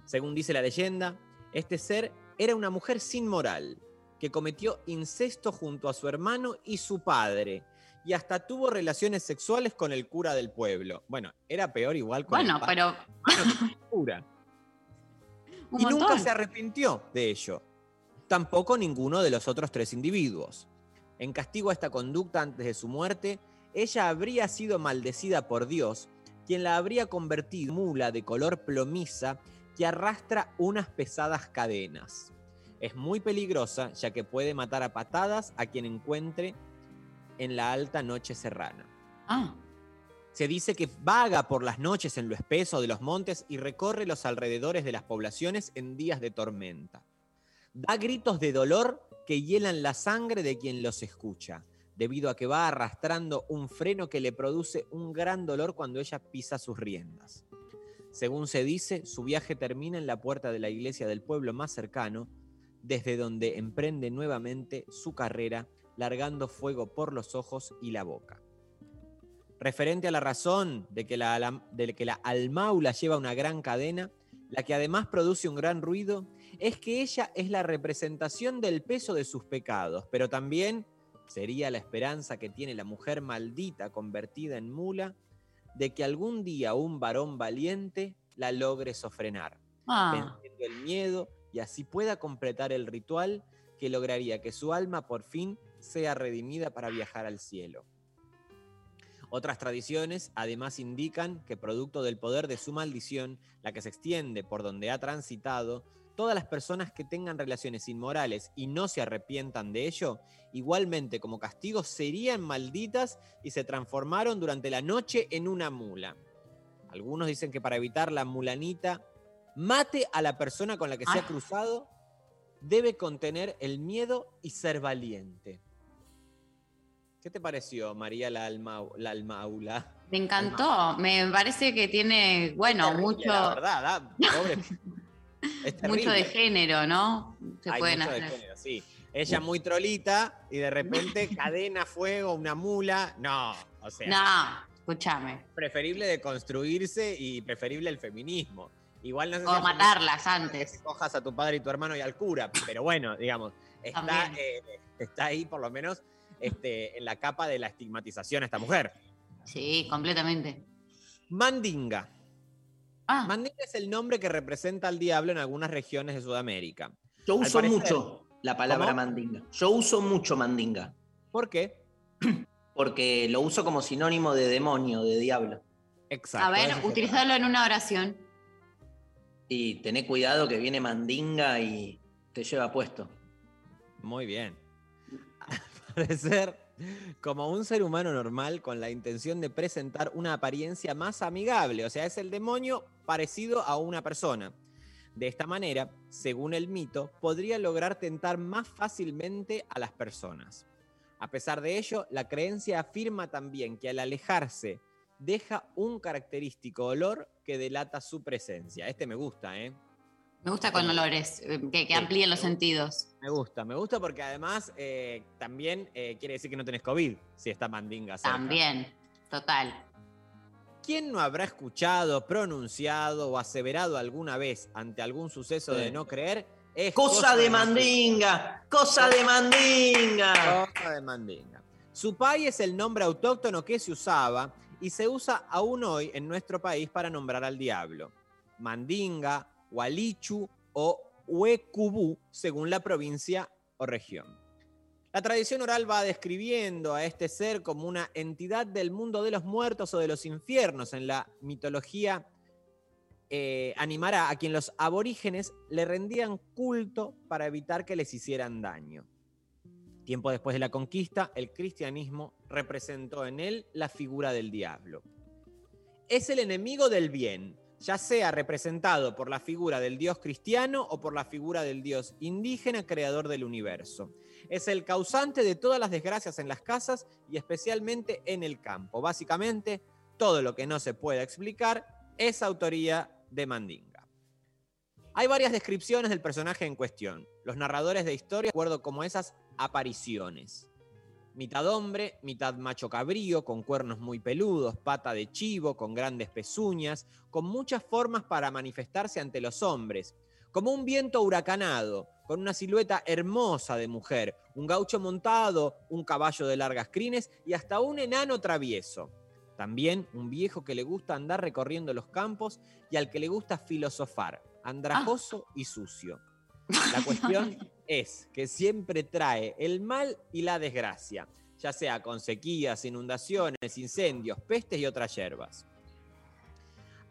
Según dice la leyenda, este ser era una mujer sin moral, que cometió incesto junto a su hermano y su padre, y hasta tuvo relaciones sexuales con el cura del pueblo. Bueno, era peor igual con Bueno, el pero cura. un y nunca se arrepintió de ello. Tampoco ninguno de los otros tres individuos. En castigo a esta conducta antes de su muerte, ella habría sido maldecida por Dios, quien la habría convertido en mula de color plomiza que arrastra unas pesadas cadenas. Es muy peligrosa ya que puede matar a patadas a quien encuentre en la alta noche serrana. Ah, Se dice que vaga por las noches en lo espeso de los montes y recorre los alrededores de las poblaciones en días de tormenta. Da gritos de dolor que hielan la sangre de quien los escucha, debido a que va arrastrando un freno que le produce un gran dolor cuando ella pisa sus riendas. Según se dice, su viaje termina en la puerta de la iglesia del pueblo más cercano, desde donde emprende nuevamente su carrera, largando fuego por los ojos y la boca. Referente a la razón de que la, de que la almaula lleva una gran cadena, la que además produce un gran ruido, es que ella es la representación del peso de sus pecados, pero también sería la esperanza que tiene la mujer maldita convertida en mula de que algún día un varón valiente la logre sofrenar, ah. venciendo el miedo y así pueda completar el ritual que lograría que su alma por fin sea redimida para viajar al cielo. Otras tradiciones además indican que producto del poder de su maldición, la que se extiende por donde ha transitado, todas las personas que tengan relaciones inmorales y no se arrepientan de ello, igualmente como castigo serían malditas y se transformaron durante la noche en una mula. Algunos dicen que para evitar la mulanita, mate a la persona con la que se ha Ah. cruzado, debe contener el miedo y ser valiente. ¿Qué te pareció, María la, alma, la almaula? Me encantó. Me parece que tiene, bueno, Terrible, mucho, La verdad, ¿ah? Pobre. Es mucho de género, ¿no? Se Hay pueden mucho de género, sí. Ella muy trolita y de repente cadena, fuego, una mula. No, o sea, No, escúchame. preferible de construirse y preferible el feminismo. Igual no sé si O el matarlas antes. que cojas a tu padre y tu hermano y al cura, pero bueno, digamos, está, eh, está ahí por lo menos este, en la capa de la estigmatización a esta mujer. Sí, completamente. Mandinga. Ah, Mandinga es el nombre que representa al diablo en algunas regiones de Sudamérica. Yo uso parecer- mucho la palabra ¿Cómo? mandinga. Yo uso mucho mandinga. ¿Por qué? Porque lo uso como sinónimo de demonio, de diablo. Exacto. a ver, utilizarlo en una oración. Y tené cuidado que viene mandinga y te lleva puesto. Muy bien. Al parecer, como un ser humano normal con la intención de presentar una apariencia más amigable, o sea, es el demonio parecido a una persona. De esta manera, según el mito, podría lograr tentar más fácilmente a las personas. A pesar de ello, la creencia afirma también que al alejarse deja un característico olor que delata su presencia. Este me gusta, ¿eh? Me gusta con olores, eh, que, que amplíen los sentidos. Me gusta, me gusta porque además eh, también eh, quiere decir que no tenés COVID si está mandinga cerca. También, total. ¿Quién no habrá escuchado, pronunciado o aseverado alguna vez ante algún suceso de no creer? Es Cosa de mandinga, cosa de mandinga. Cosa de mandinga. Supay es el nombre autóctono que se usaba y se usa aún hoy en nuestro país para nombrar al diablo. Mandinga, Hualichu o Huecubú, según la provincia o región. La tradición oral va describiendo a este ser como una entidad del mundo de los muertos o de los infiernos. En la mitología eh, animará a quien los aborígenes le rendían culto para evitar que les hicieran daño. Tiempo después de la conquista, el cristianismo representó en él la figura del diablo. Es el enemigo del bien, ya sea representado por la figura del dios cristiano o por la figura del dios indígena creador del universo. Es el causante de todas las desgracias en las casas y especialmente en el campo. Básicamente, todo lo que no se pueda explicar es autoría de Mandinga. Hay varias descripciones del personaje en cuestión. Los narradores de historia de acuerdo como esas apariciones. Mitad hombre, mitad macho cabrío, con cuernos muy peludos, pata de chivo, con grandes pezuñas, con muchas formas para manifestarse ante los hombres, como un viento huracanado, con una silueta hermosa de mujer, un gaucho montado, un caballo de largas crines y hasta un enano travieso. También un viejo que le gusta andar recorriendo los campos y al que le gusta filosofar, andrajoso y sucio. La cuestión es que siempre trae el mal y la desgracia, ya sea con sequías, inundaciones, incendios, pestes y otras hierbas.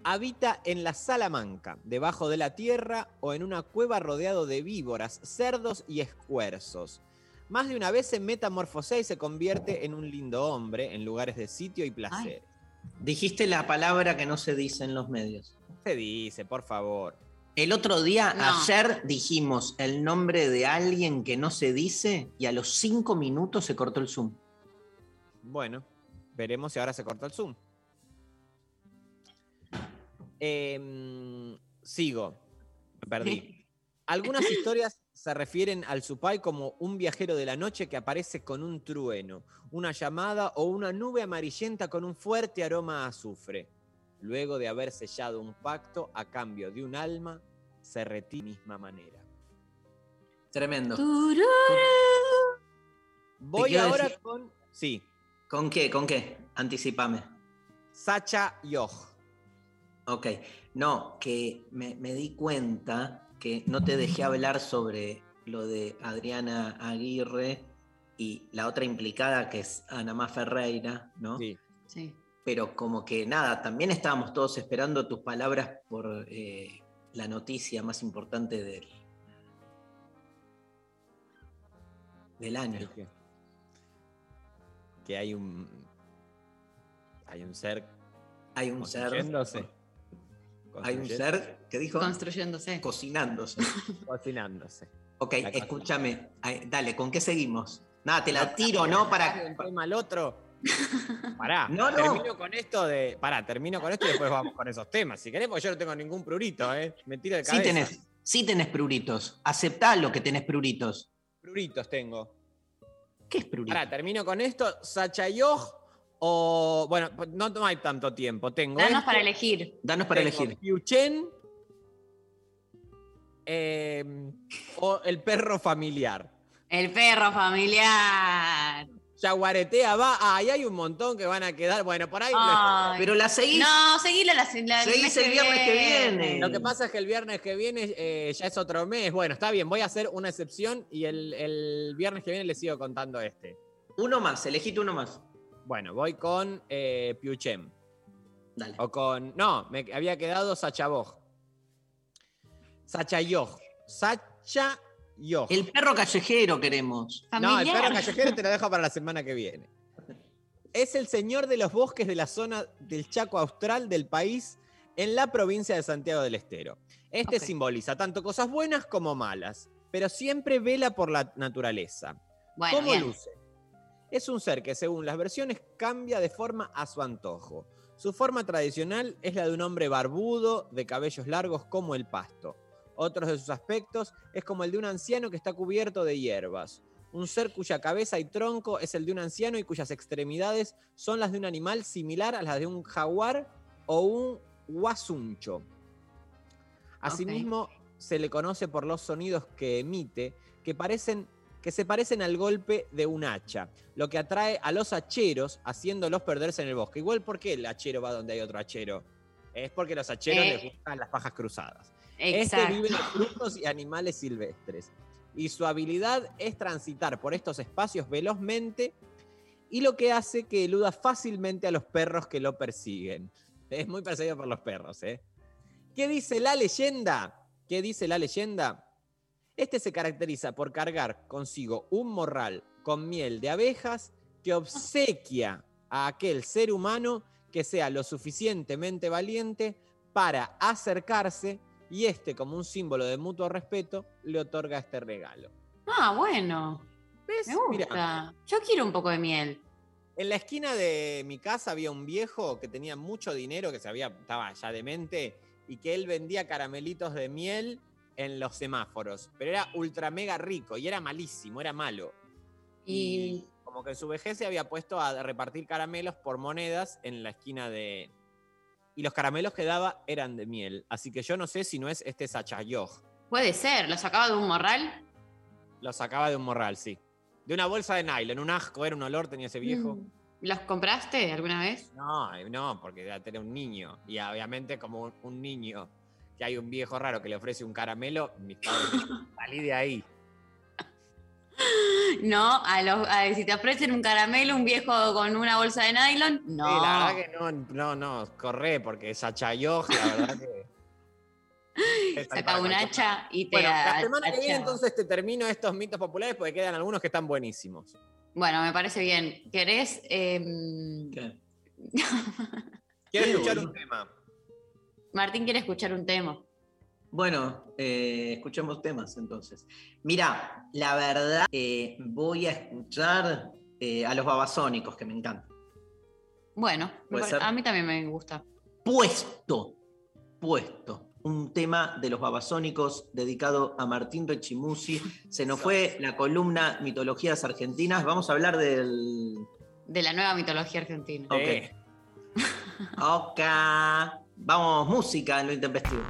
Habita en la Salamanca, debajo de la tierra o en una cueva rodeado de víboras, cerdos y escuerzos. Más de una vez se metamorfosea y se convierte en un lindo hombre en lugares de sitio y placer. Dijiste la palabra que no se dice en los medios. Se dice, por favor. El otro día, No. ayer, dijimos el nombre de alguien que no se dice y a los cinco minutos se cortó el Zoom. Bueno, veremos si ahora se corta el Zoom. Em, sigo. Me perdí. Algunas historias se refieren al Supay como un viajero de la noche que aparece con un trueno, una llamada o una nube amarillenta con un fuerte aroma a azufre. Luego de haber sellado un pacto a cambio de un alma, se retira de la misma manera. Tremendo. Voy ahora decir- con. Sí. ¿Con qué? ¿Con qué? Anticipame. Sacha Yoh. Ok. No, que me, me di cuenta que no te dejé hablar sobre lo de Adriana Aguirre y la otra implicada que es Ana Má Ferreira, ¿no? Sí. Sí. Pero como que nada, también estábamos todos esperando tus palabras por eh, la noticia más importante del, del año. que, que hay un. Hay un ser. Hay un ser. construyéndose. Hay un ser, ¿qué dijo? Construyéndose. Cocinándose. Cocinándose. Ok, escúchame. Ay, Dale, ¿con qué seguimos? Nada, te la tiro, ¿no? Para. un tema al otro. Pará. No, no. Termino con esto de. Pará, termino con esto y después vamos con esos temas. Si querés, porque yo no tengo ningún prurito, ¿eh? Me tiro de Sí cabeza. tenés, sí tenés pruritos. Aceptá lo que tenés pruritos. Pruritos tengo. ¿Qué es prurito? Pará, termino con esto. Sachayoj o. Bueno, no, no hay tanto tiempo. Tengo. Danos esto, para elegir. Danos para tengo elegir. Piuchen. eh, o el perro familiar. El perro familiar. Yaguaretea va. Ah, ahí hay un montón que van a quedar. Bueno, por ahí. Ay. Pero la seguís. No, seguila la, la Seguís el viernes que viene. Lo que pasa es que el viernes que viene eh, ya es otro mes. Bueno, está bien, voy a hacer una excepción y el, el viernes que viene les sigo contando este. Uno más, elegite uno más. Bueno, voy con eh, Piuchem. Dale. O con. No, me había quedado Sachaboj. Sachayoj. El perro callejero queremos. No, el perro callejero te lo dejo para la semana que viene. Es el señor de los bosques de la zona del Chaco Austral del país en la provincia de Santiago del Estero. Este simboliza tanto cosas buenas como malas, pero siempre vela por la naturaleza. Bueno, ¿Cómo bien. luce? Es un ser que según las versiones cambia de forma a su antojo. Su forma tradicional es la de un hombre barbudo, de cabellos largos como el pasto. Otros de sus aspectos es como el de un anciano que está cubierto de hierbas. Un ser cuya cabeza y tronco es el de un anciano y cuyas extremidades son las de un animal similar a las de un jaguar o un guasuncho. Asimismo, se le conoce por los sonidos que emite, que, parecen, que se parecen al golpe de un hacha, lo que atrae a los hacheros, haciéndolos perderse en el bosque. Igual, ¿por qué el hachero va donde hay otro hachero? Es porque los hacheros Eh, les gustan las pajas cruzadas. Exacto. Este vive en frutos y animales silvestres. Y su habilidad es transitar por estos espacios velozmente y lo que hace que eluda fácilmente a los perros que lo persiguen. Es muy perseguido por los perros, ¿eh? ¿Qué dice la leyenda? ¿Qué dice la leyenda? Este se caracteriza por cargar consigo un morral con miel de abejas que obsequia a aquel ser humano que sea lo suficientemente valiente para acercarse y este, como un símbolo de mutuo respeto, le otorga este regalo. Ah, bueno. ¿Ves? Me gusta. Mirá. Yo quiero un poco de miel. En la esquina de mi casa había un viejo que tenía mucho dinero, que se había, estaba ya demente, y que él vendía caramelitos de miel en los semáforos. Pero era ultra mega rico y era malísimo, era malo. Y como como que en su vejez se había puesto a repartir caramelos por monedas en la esquina de. Y los caramelos que daba eran de miel. Así que yo no sé si no es este Sachayoj. Puede ser, lo sacaba de un morral. Lo sacaba de un morral, sí. De una bolsa de nylon, un asco, era un olor, tenía ese viejo. Mm. ¿Los compraste alguna vez? No, no, porque ya era un niño. Y obviamente, como un, un niño que hay un viejo raro que le ofrece un caramelo, mis padres salí de ahí. No, a los, a- si te ofrecen un caramelo, un viejo con una bolsa de nylon, no. Sí, la verdad que no, no, no, corre, porque Sachayoj, la verdad que. Saca un hacha y te Bueno, la semana que viene entonces te termino estos mitos populares porque quedan algunos que están buenísimos. Bueno, me parece bien. ¿Querés? Quiero Sí, escuchar un tema. Martín quiere escuchar un tema. Bueno, eh, escuchemos temas entonces. Mira, la verdad, eh, voy a escuchar eh, a los babasónicos, que me encantan. Bueno, a mí también me gusta. Puesto, puesto. Un tema de los babasónicos dedicado a Martín Rechimusi. Se nos fue la columna Mitologías Argentinas. Vamos a hablar del. De la nueva mitología argentina. Ok. Ok. Vamos, música en lo intempestivo.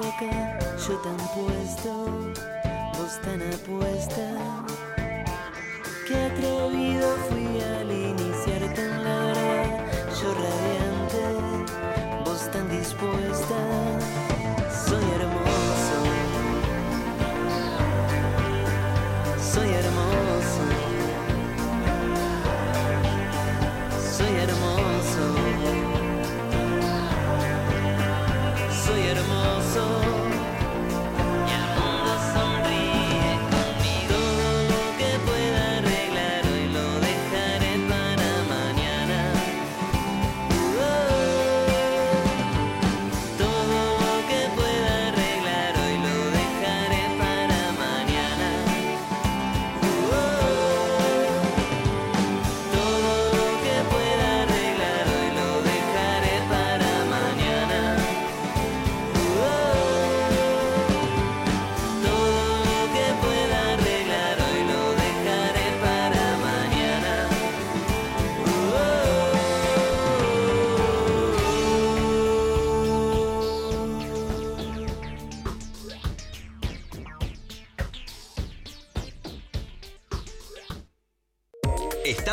Acá, yo tan puesto, vos tan apuesta.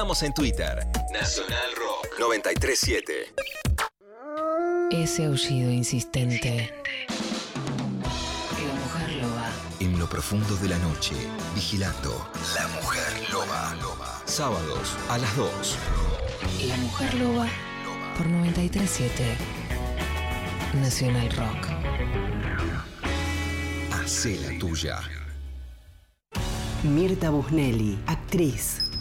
Estamos en Twitter. Nacional Rock 937. Ese aullido insistente. La mujer loba. En lo profundo de la noche, vigilando La Mujer Loba. Sábados a las 2. La Mujer Loba por 937 Nacional Rock. Hacé la tuya. Mirta Busnelli, actriz.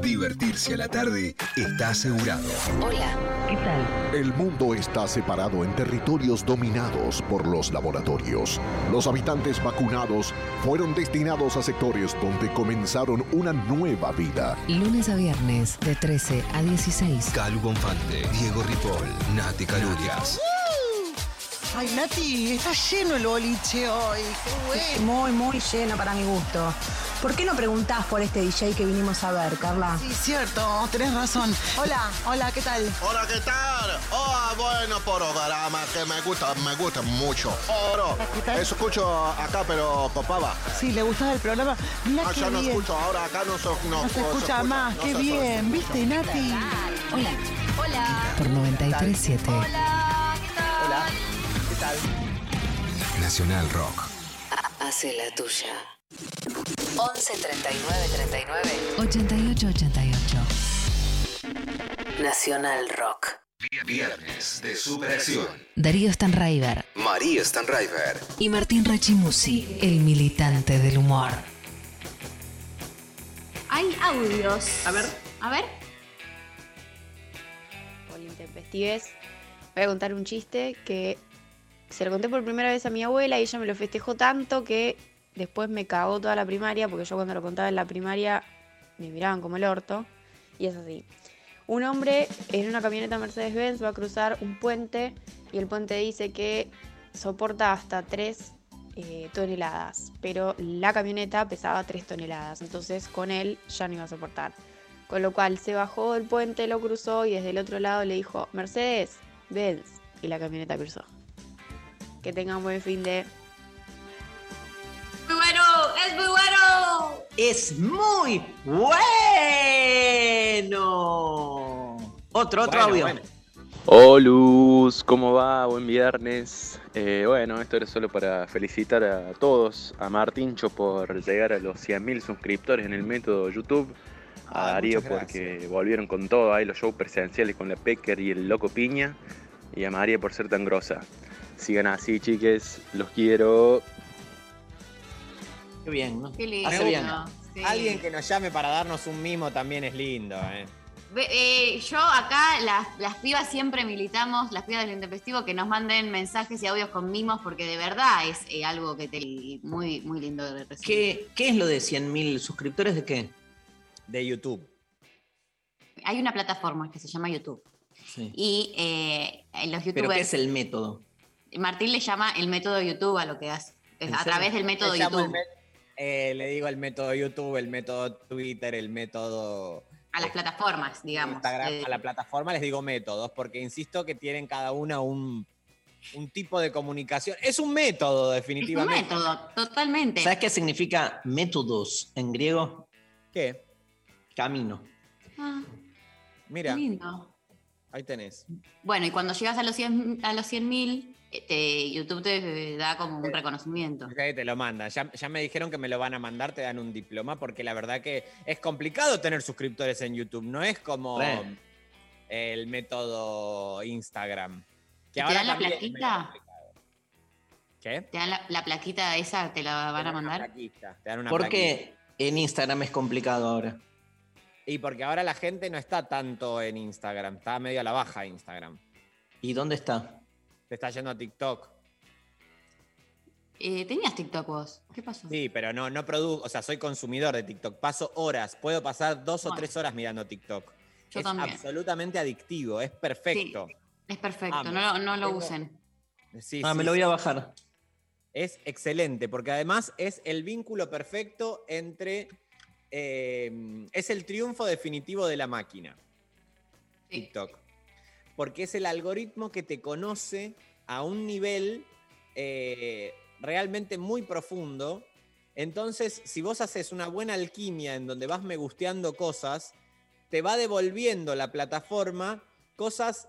Divertirse a la tarde está asegurado. Hola, ¿qué tal? El mundo está separado en territorios dominados por los laboratorios. Los habitantes vacunados fueron destinados a sectores donde comenzaron una nueva vida. Lunes a viernes de 13 a 16. Calu Bonfante, Diego Ripoll, Nati Calurias. Ay, Nati, está lleno el boliche hoy. Qué bueno. Muy, muy lleno para mi gusto. ¿Por qué no preguntás por este DJ que vinimos a ver, Carla? Sí, cierto, tenés razón. Hola, hola, ¿qué tal? Hola, ¿qué tal? Oh, bueno programa que me gusta, me gusta mucho. Oro. Eso escucho acá, pero copaba. Sí, ¿le gustaba el programa? Mira Ah, qué ya no bien. escucho, ahora acá no, so- no, No se escucha más, no qué bien. ¿Viste, Nati? Hola. Hola. Por 937 Hola, ¿qué tal? Hola, Nacional Rock. Hace la tuya. 11 39 39. 88 88. Nacional Rock. Viernes de Superacción. Darío Stanraiver María Stanraiver. y Martín Rechimusi, el militante del humor. Hay audios. A ver. A ver. por la intempestivez. Voy a contar un chiste que se lo conté por primera vez a mi abuela y ella me lo festejó tanto que después me cagó toda la primaria, porque yo cuando lo contaba en la primaria me miraban como el orto. Y es así. Un hombre en una camioneta Mercedes-Benz va a cruzar un puente y el puente dice que soporta hasta 3 toneladas, pero la camioneta pesaba 3 toneladas, entonces con él ya no iba a soportar. Con lo cual se bajó del puente, lo cruzó y desde el otro lado le dijo, Mercedes, Benz. Y la camioneta cruzó. Que tengan buen fin de... Muy bueno, es muy bueno. Es muy bueno. Otro, otro Bueno, audio. bueno. Olus, ¿cómo va? Buen viernes. Eh, bueno, esto era solo para felicitar a todos, a Martincho por llegar a los 100.000 suscriptores en el método YouTube, a Ay, Darío porque volvieron con todo ahí los shows presenciales con la Pecker y el Loco Piña, y a María por ser tan grosa. Sigan así, chiques, los quiero. Qué bien, ¿no? Qué lindo. Hace bien. Sí. Alguien que nos llame para darnos un mimo también es lindo, ¿eh? Eh, yo acá, las, las pibas siempre militamos, las pibas del intempestivo, que nos manden mensajes y audios con mimos, porque de verdad es eh, algo que te muy, muy lindo de recibir. ¿Qué, qué es lo de 100.000 suscriptores de qué? De YouTube. Hay una plataforma que se llama YouTube. Sí. Y eh, los ¿Pero youtubers. qué es el método? Martín le llama el método YouTube a lo que hace. Es ¿En a través del método Le YouTube. eh, le digo el método YouTube, el método Twitter, el método A las plataformas, digamos. Instagram, Eh, a la plataforma les digo métodos, porque insisto que tienen cada una un, un tipo de comunicación. Es un método, es un definitivamente. método, totalmente. ¿Sabes qué significa métodos en griego? ¿Qué? Camino. Ah, Mira, lindo. ahí tenés. Bueno, y cuando llegas a los 100 a los 100.000, este, YouTube te da como un reconocimiento. Te lo mandan. Ya, ya me dijeron que me lo van a mandar, te dan un diploma, porque la verdad que es complicado tener suscriptores en YouTube. No es como Re. el método Instagram. Que ¿Y ¿Te ahora dan la plaquita? complicado. ¿Qué? ¿Te dan la, la plaquita esa? ¿Te la van a Te dan una mandar? plaquita, te dan una ¿Por plaquita. qué en Instagram es complicado ahora? Y porque ahora la gente no está tanto en Instagram, está medio a la baja Instagram. ¿Y dónde está? Se está yendo a TikTok. Eh, ¿Tenías TikTok vos? ¿Qué pasó? Sí, pero no, no produzco, o sea, soy consumidor de TikTok. Paso horas, puedo pasar dos o tres horas mirando TikTok. Yo es también. absolutamente adictivo, es perfecto. Es perfecto, Amo. no lo, no lo Tengo- usen. Sí, Ah, sí, me lo voy a bajar. Es excelente, porque además es el vínculo perfecto entre. eh, es el triunfo definitivo de la máquina. TikTok. Porque es el algoritmo que te conoce a un nivel eh, realmente muy profundo. Entonces, si vos haces una buena alquimia en donde vas me gusteando cosas, te va devolviendo la plataforma cosas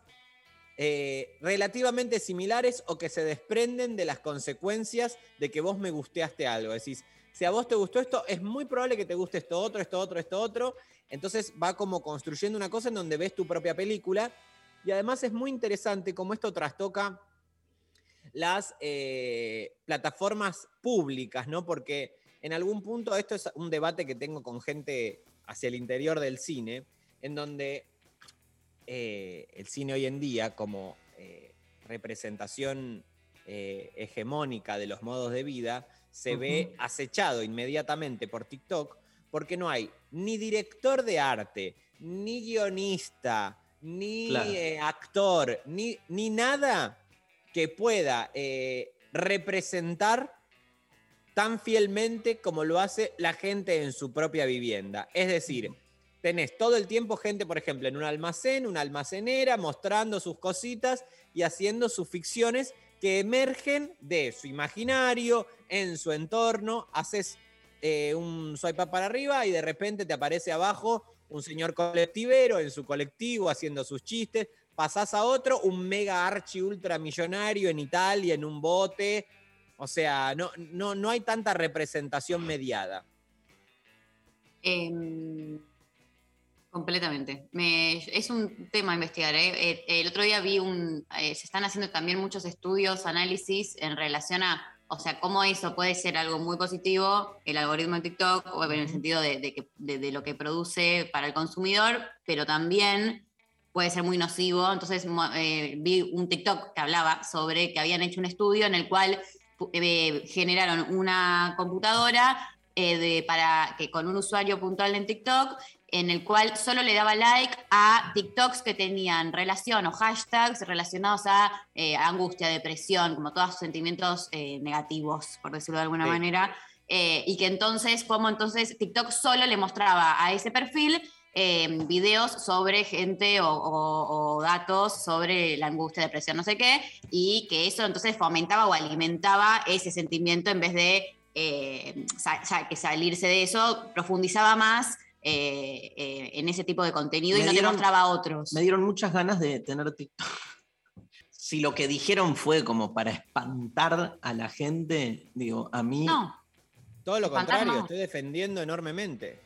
eh, relativamente similares o que se desprenden de las consecuencias de que vos me gusteaste algo. Decís, si a vos te gustó esto, es muy probable que te guste esto otro, esto otro, esto otro. Entonces va como construyendo una cosa en donde ves tu propia película. Y además es muy interesante cómo esto trastoca las eh, plataformas públicas, ¿no? Porque en algún punto esto es un debate que tengo con gente hacia el interior del cine, en donde eh, el cine hoy en día, como eh, representación hegemónica de los modos de vida, se ve acechado inmediatamente por TikTok, porque no hay ni director de arte, ni guionista, ni Claro. eh, actor, ni, ni nada que pueda eh, representar tan fielmente como lo hace la gente en su propia vivienda. Es decir, tenés todo el tiempo gente, por ejemplo, en un almacén, una almacenera, mostrando sus cositas y haciendo sus ficciones que emergen de su imaginario, en su entorno. Haces eh, un swipe up para arriba y de repente te aparece abajo un señor colectivero en su colectivo haciendo sus chistes. Pasás a otro, un mega archi ultramillonario en Italia, en un bote. O sea, no, no, no hay tanta representación mediada. Em, completamente. Me- es un tema a investigar. ¿eh? Eh, El otro día vi un. eh, se están haciendo también muchos estudios, análisis en relación a. O sea, cómo eso puede ser algo muy positivo, el algoritmo de TikTok, o en el sentido de, de que- de- de lo que produce para el consumidor, pero también puede ser muy nocivo. Entonces eh, vi un TikTok que hablaba sobre que habían hecho un estudio en el cual eh, generaron una computadora eh, de- para que con un usuario puntual en TikTok, en el cual solo le daba like a TikToks que tenían relación o hashtags relacionados a eh, angustia, depresión, como todos sentimientos eh, negativos, por decirlo de alguna Sí. manera. Eh, y que entonces, como entonces TikTok solo le mostraba a ese perfil videos sobre gente o, o- o datos sobre la angustia, depresión, no sé qué, y que eso entonces fomentaba o alimentaba ese sentimiento en vez de sa- sa- que salirse de eso, profundizaba más eh, eh, en ese tipo de contenido y Me no dieron- te mostraba a otros. Me dieron muchas ganas de tener TikTok. Si lo que dijeron fue como para espantar a la gente, digo, a mí. No. Todo lo Espantar contrario, no. estoy defendiendo enormemente.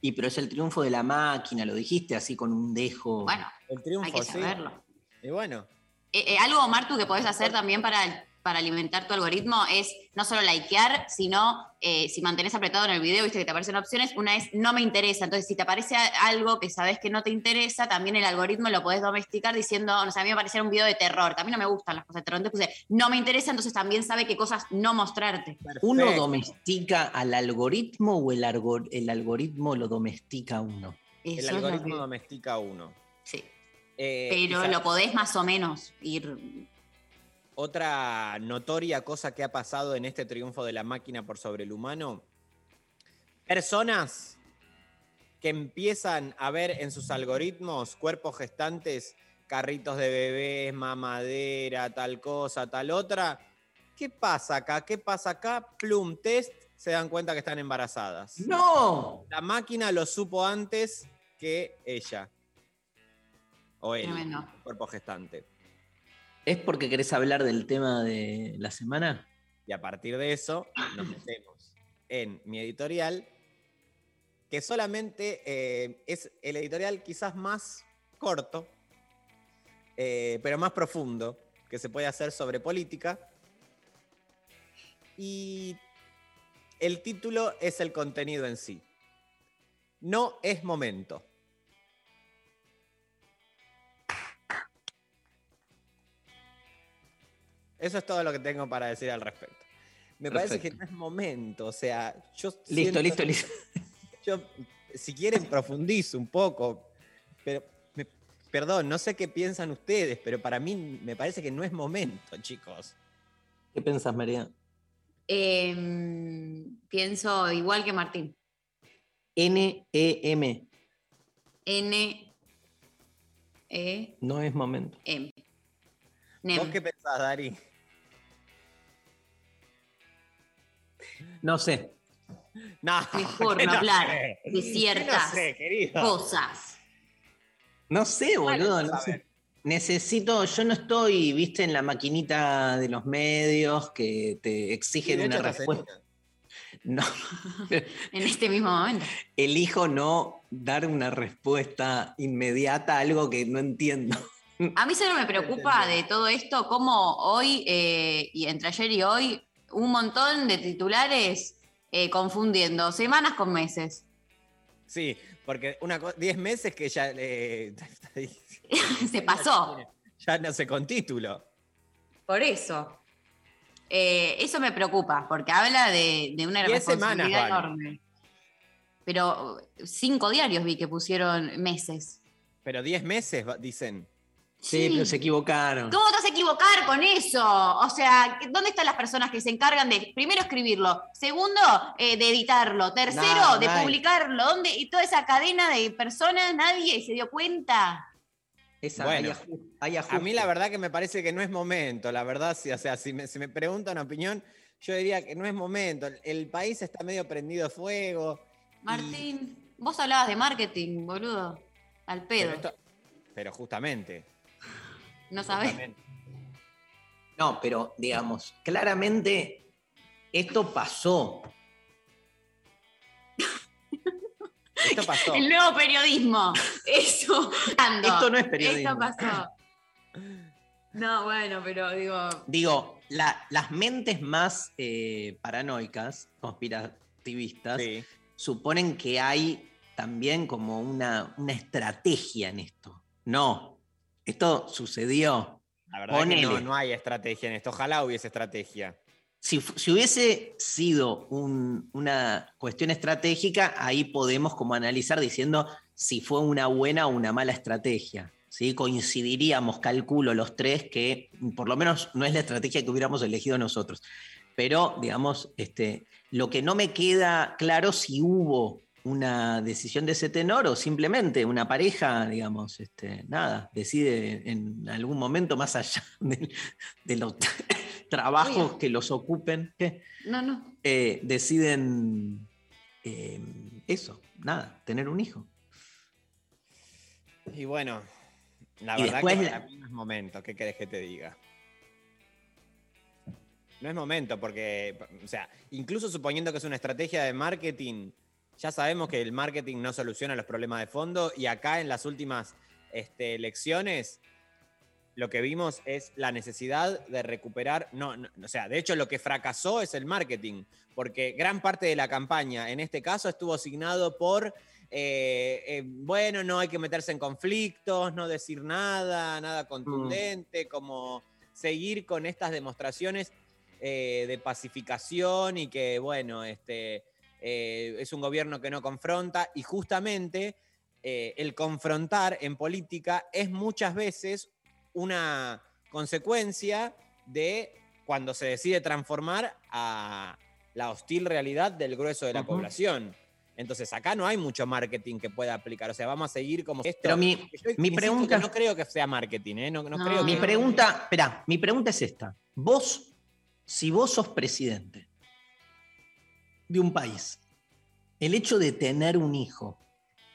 Y pero es el triunfo de la máquina, lo dijiste así con un dejo. Bueno, El triunfo, hay que sí. saberlo. Y bueno, Eh, eh, algo, Martu, que podés hacer también para, para alimentar tu algoritmo es no solo likear, sino eh, si mantenés apretado en el video, viste que te aparecen opciones, una es no me interesa. Entonces, si te aparece algo que sabes que no te interesa, también el algoritmo lo podés domesticar diciendo, no sé, a mí me apareció un video de terror, mí no me gustan las cosas de terror. Entonces puse, no me interesa, entonces también sabe qué cosas no mostrarte. ¿Uno domestica al algoritmo o el, algor- el algoritmo lo domestica a uno? el Eso algoritmo que- domestica a uno. Sí. Eh, Pero lo podés más o menos ir. Otra notoria cosa que ha pasado en este triunfo de la máquina por sobre el humano, personas que empiezan a ver en sus algoritmos cuerpos gestantes, carritos de bebés, mamadera, tal cosa, tal otra. ¿Qué pasa acá? ¿Qué pasa acá? Plum test, se dan cuenta que están embarazadas. ¡No! La máquina lo supo antes que ella. O él, el cuerpo gestante. ¿Es porque querés hablar del tema de la semana? Y a partir de eso nos metemos en mi editorial, que solamente eh, es el editorial quizás más corto, eh, pero más profundo, que se puede hacer sobre política. Y el título es el contenido en sí. no es momento. Eso es todo lo que tengo para decir al respecto. Me parece que no es momento, o sea, yo Listo, siento- listo, listo. Yo, si quieren, profundizo un poco, pero, me- perdón, no sé qué piensan ustedes, pero para mí me parece que no es momento, chicos. ¿Qué pensás, María? Em, pienso igual que Martín. N-E-M. N E No es momento. M. ¿Vos qué pensás, Dari? No sé. No, Mejor no hablar sé. de ciertas no sé, querido. cosas. No sé, boludo. No sé. Necesito, yo no estoy, viste, en la maquinita de los medios que te exigen una respuesta. No. En este mismo momento. Elijo no dar una respuesta inmediata a algo que no entiendo. A mí solo me preocupa de todo esto, como hoy, eh, y entre ayer y hoy, un montón de titulares eh, confundiendo semanas con meses. Sí, porque una 10 meses que ya eh, Se pasó. ya no sé con título. Por eso. Eh, eso me preocupa, porque habla de, de una Diez semanas, responsabilidad vale. enorme. Pero cinco diarios vi que pusieron meses. Pero 10 meses, dicen. Sí, pero se equivocaron. ¿Cómo te vas a equivocar con eso? O sea, ¿dónde están las personas que se encargan de, primero, escribirlo, segundo, eh, de editarlo, tercero, No, de publicarlo? ¿Dónde? Y toda esa cadena de personas, nadie se dio cuenta. Esa, Bueno, hay aju- hay A mí ajuste. la verdad que me parece que no es momento, la verdad, sí, o sea, si me, si me preguntan opinión, yo diría que no es momento. El, país está medio prendido a fuego. Martín, vos hablabas de marketing, boludo. Al pedo. Pero, esto- pero justamente. No justamente. No, pero digamos, claramente esto pasó. Esto pasó. El nuevo periodismo. Eso. Ando. Esto no es periodismo. Esto pasó. No, bueno, pero digo. Digo, la- las mentes más eh, paranoicas, conspirativistas, suponen que hay también como una, una estrategia en esto. No, esto sucedió. La verdad que no, hay estrategia en esto. Ojalá hubiese estrategia. Si, hubiese sido un- una cuestión estratégica, ahí podemos como analizar diciendo si fue una buena o una mala estrategia. ¿sí? Coincidiríamos, calculo, los tres que por lo menos no es la estrategia que hubiéramos elegido nosotros. Pero, digamos, este, lo que no me queda claro si hubo una decisión de ese tenor o simplemente una pareja, digamos, este, nada, decide en algún momento más allá de, de los trabajos Oye. que los ocupen, ¿qué? No, no. Eh, deciden eh, eso, nada, tener un hijo. Y bueno, la Y verdad que la- no es momento. ¿Qué querés que te diga? No es momento porque, o sea, incluso suponiendo que es una estrategia de marketing, ya sabemos que el marketing no soluciona los problemas de fondo y acá en las últimas este, elecciones lo que vimos es la necesidad de recuperar, no, no, o sea, de hecho lo que fracasó es el marketing, porque gran parte de la campaña en este caso estuvo asignado por, eh, eh, bueno, no hay que meterse en conflictos, no decir nada, nada contundente, como seguir con estas demostraciones eh, de pacificación y que, bueno, este, eh, es un gobierno que no confronta y justamente eh, el confrontar en política es muchas veces una consecuencia de cuando se decide transformar a la hostil realidad del grueso de la población. Entonces acá no hay mucho marketing que pueda aplicar. O sea, vamos a seguir como esto. Pero mi- Yo mi pregunta- no creo que sea marketing, ¿eh? No, no No. creo Mi que- pregunta, espera, mi pregunta es esta. Vos, si vos sos presidente de un país, el hecho de tener un hijo,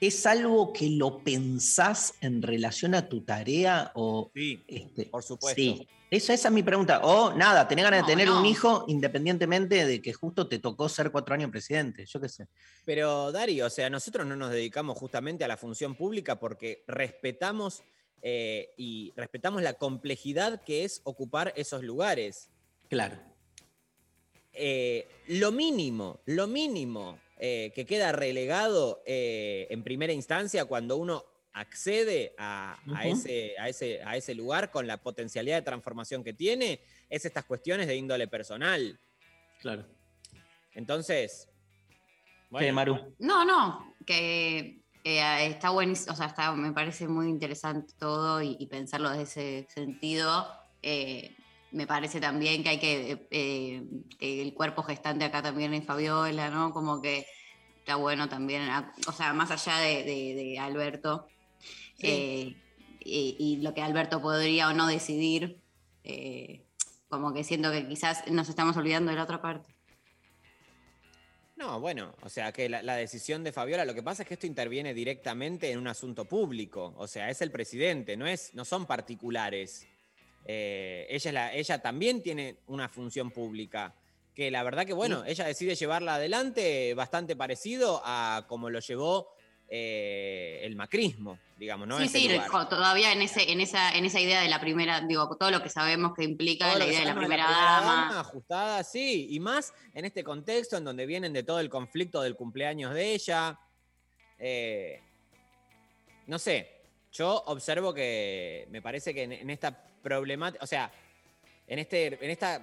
¿es algo que lo pensás en relación a tu tarea o Sí, este, por supuesto. Sí, esa, esa es mi pregunta. O nada, tenés ganas No, de tener no. un hijo independientemente de que justo te tocó ser cuatro años presidente, yo qué sé. Pero, Dari, o sea, nosotros no nos dedicamos justamente a la función pública porque respetamos eh, y respetamos la complejidad que es ocupar esos lugares. Claro. Eh, lo mínimo, lo mínimo eh, que queda relegado eh, en primera instancia cuando uno accede a, ese, a, ese, a ese lugar con la potencialidad de transformación que tiene, es estas cuestiones de índole personal. Claro. Entonces, ¿Qué, Maru? No, no, que eh, está buenísimo, o sea, está, me parece muy interesante todo y, y pensarlo desde ese sentido. Eh, me parece también que hay que, eh, que el cuerpo gestante acá también es Fabiola, ¿no? Como que está bueno también, a- o sea, más allá de, de- de Alberto eh, y, y lo que Alberto podría o no decidir, eh, como que siento que quizás nos estamos olvidando de la otra parte. No, bueno, o sea que la, la decisión de Fabiola, lo que pasa es que esto interviene directamente en un asunto público, o sea, es el presidente, no, es, no son particulares. Eh, ella, es la- ella también tiene una función pública, que la verdad que, bueno, ella decide llevarla adelante bastante parecido a como lo llevó eh, el macrismo, digamos, ¿no? sí, Ese sí, lugar. todavía en, ese, en, esa, en esa idea de la primera, digo, todo lo que sabemos que implica Todo la idea de la primera, dama. ajustada, sí, y más en este contexto en donde vienen de todo el conflicto del cumpleaños de ella. Eh, no sé, yo observo que me parece que en, en esta o sea, en, este, en esta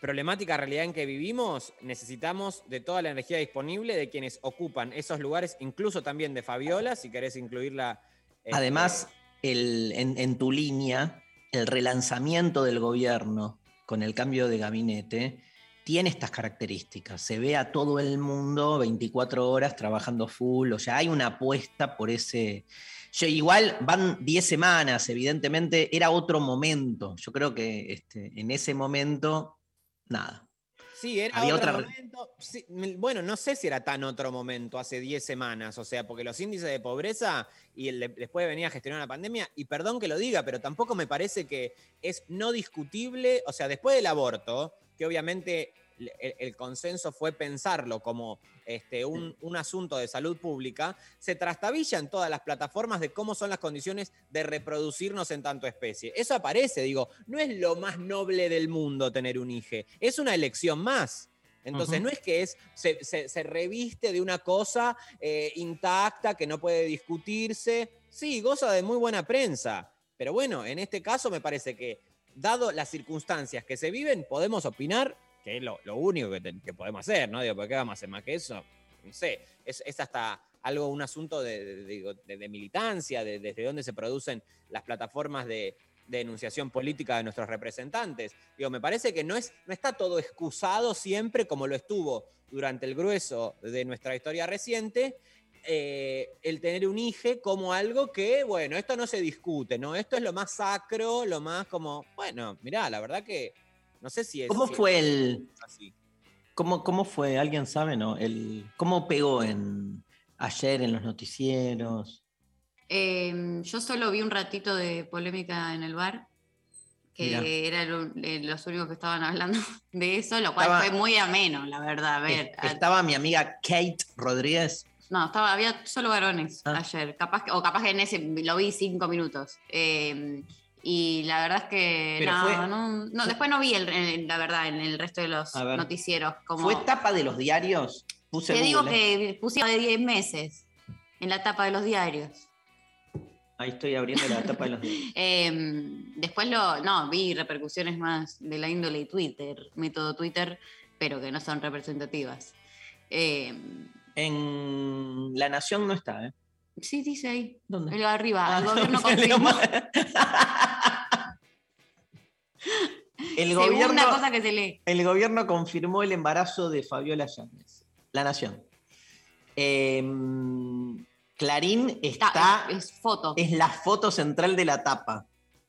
problemática realidad en que vivimos, necesitamos de toda la energía disponible de quienes ocupan esos lugares, incluso también de Fabiola, si querés incluirla. este, Además, el, en, en tu línea, el relanzamiento del gobierno con el cambio de gabinete tiene estas características. Se ve a todo el mundo 24 horas trabajando full, o sea, hay una apuesta por ese... Yo, igual van 10 semanas, evidentemente era otro momento. Yo creo que este, en ese momento, nada. Sí, era Había otro otra- momento. Sí, bueno, no sé si era tan otro momento hace 10 semanas, o sea, porque los índices de pobreza y el de- después venía a gestionar la pandemia, y perdón que lo diga, pero tampoco me parece que es no discutible, o sea, después del aborto, que obviamente el, consenso fue pensarlo como este, un, un asunto de salud pública, se trastabilla en todas las plataformas de cómo son las condiciones de reproducirnos en tanto especie. Eso aparece, digo, no es lo más noble del mundo tener un hijo, es una elección más. Entonces, no es que es, se, se- se reviste de una cosa eh, intacta que no puede discutirse. Sí, goza de muy buena prensa. Pero bueno, en este caso me parece que, dado las circunstancias que se viven, podemos opinar, que es lo, único que, podemos hacer, ¿no? Digo, ¿por qué vamos a hacer más que eso? No sé, es, hasta algo, un asunto de, de- de- militancia, de, desde dónde se producen las plataformas de, de enunciación política de nuestros representantes. Digo, me parece que no, es, no está todo excusado siempre como lo estuvo durante el grueso de nuestra historia reciente, eh, el tener un IGE como algo que, bueno, esto no se discute, ¿no? Esto es lo más sacro, lo más como, bueno, mirá, la verdad que no sé si es... ¿Cómo si fue es el- así. ¿Cómo, cómo fue? ¿Alguien sabe, no? El, ¿Cómo pegó en, ayer en los noticieros? Eh, yo solo vi un ratito de polémica en el bar, que eran los únicos que estaban hablando de eso, lo cual Estaba- fue muy ameno, la verdad. A ver, Es- Estaba mi amiga Kate Rodríguez. No, estaba, había solo varones Ah. ayer. Capaz que, o capaz que en ese lo vi cinco minutos. Eh, y la verdad es que no, fue- no, no, después no vi el, el- la verdad en el resto de los ver. noticieros. Como, ¿Fue tapa de los diarios? Puse te digo ¿eh? que pusieron de 10 meses en la tapa de los diarios. Ahí estoy abriendo la tapa de los diarios. Eh, después lo, no, vi repercusiones más de la índole Twitter, método Twitter, pero que no son representativas. Eh, En La Nación no está, ¿eh? sí, dice ahí. ¿Dónde? Arriba, Ah, el gobierno no, confirmó. El gobierno, cosa que se lee. el gobierno confirmó el embarazo de Fabiola Yáñez. La Nación. Em, Clarín está. es, foto. Es la foto central de la tapa.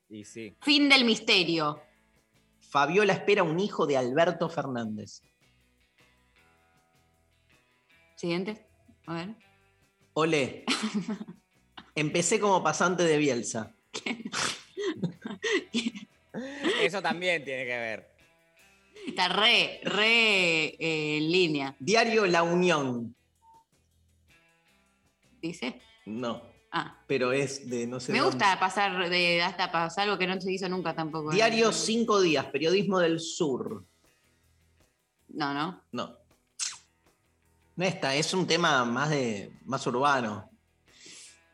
Y sí. Fin del misterio. Fabiola espera un hijo de Alberto Fernández. Siguiente. A ver. Olé. Empecé como pasante de Bielsa. Eso también tiene que ver. Está re, re eh, en línea. Diario La Unión. Dice. No. Ah. Pero es de no sé Me dónde. gusta pasar de hasta pasar algo que no se hizo nunca tampoco. ¿eh? Diario Cinco Días, Periodismo del Sur. No, no. No. Esta es un tema más de más urbano.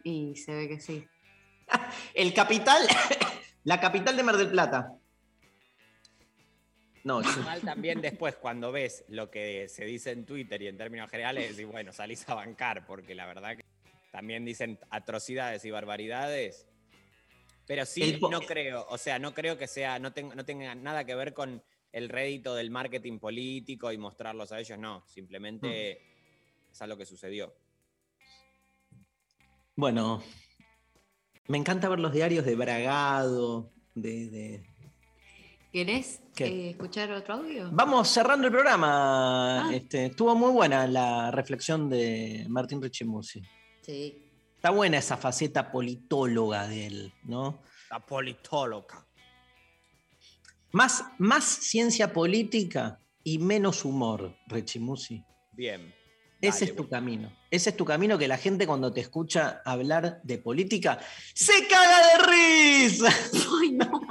Y se ve que sí. El capital, la capital de Mar del Plata. No, yo- también después, cuando ves lo que se dice en Twitter y en términos generales, decís, bueno, salís a bancar, porque la verdad que también dicen atrocidades y barbaridades. Pero sí, no creo, o sea, no creo que sea, no, tenga- no tenga nada que ver con el rédito del marketing político y mostrarlos a ellos, no. Simplemente es algo que sucedió. Bueno, me encanta ver los diarios de Bragado, de, de- ¿Querés ¿Qué? eh, escuchar otro audio? Vamos cerrando el Ah. programa. Este, estuvo muy buena la reflexión de Martín Richimusi. Sí. Está buena esa faceta politóloga de él, ¿no? La politóloga. Más, más ciencia política y menos humor, Rechimusi. Bien. Ese Dale, es tu camino. Ese es tu camino que la gente cuando te escucha hablar de política se caga de risa. Ay, no.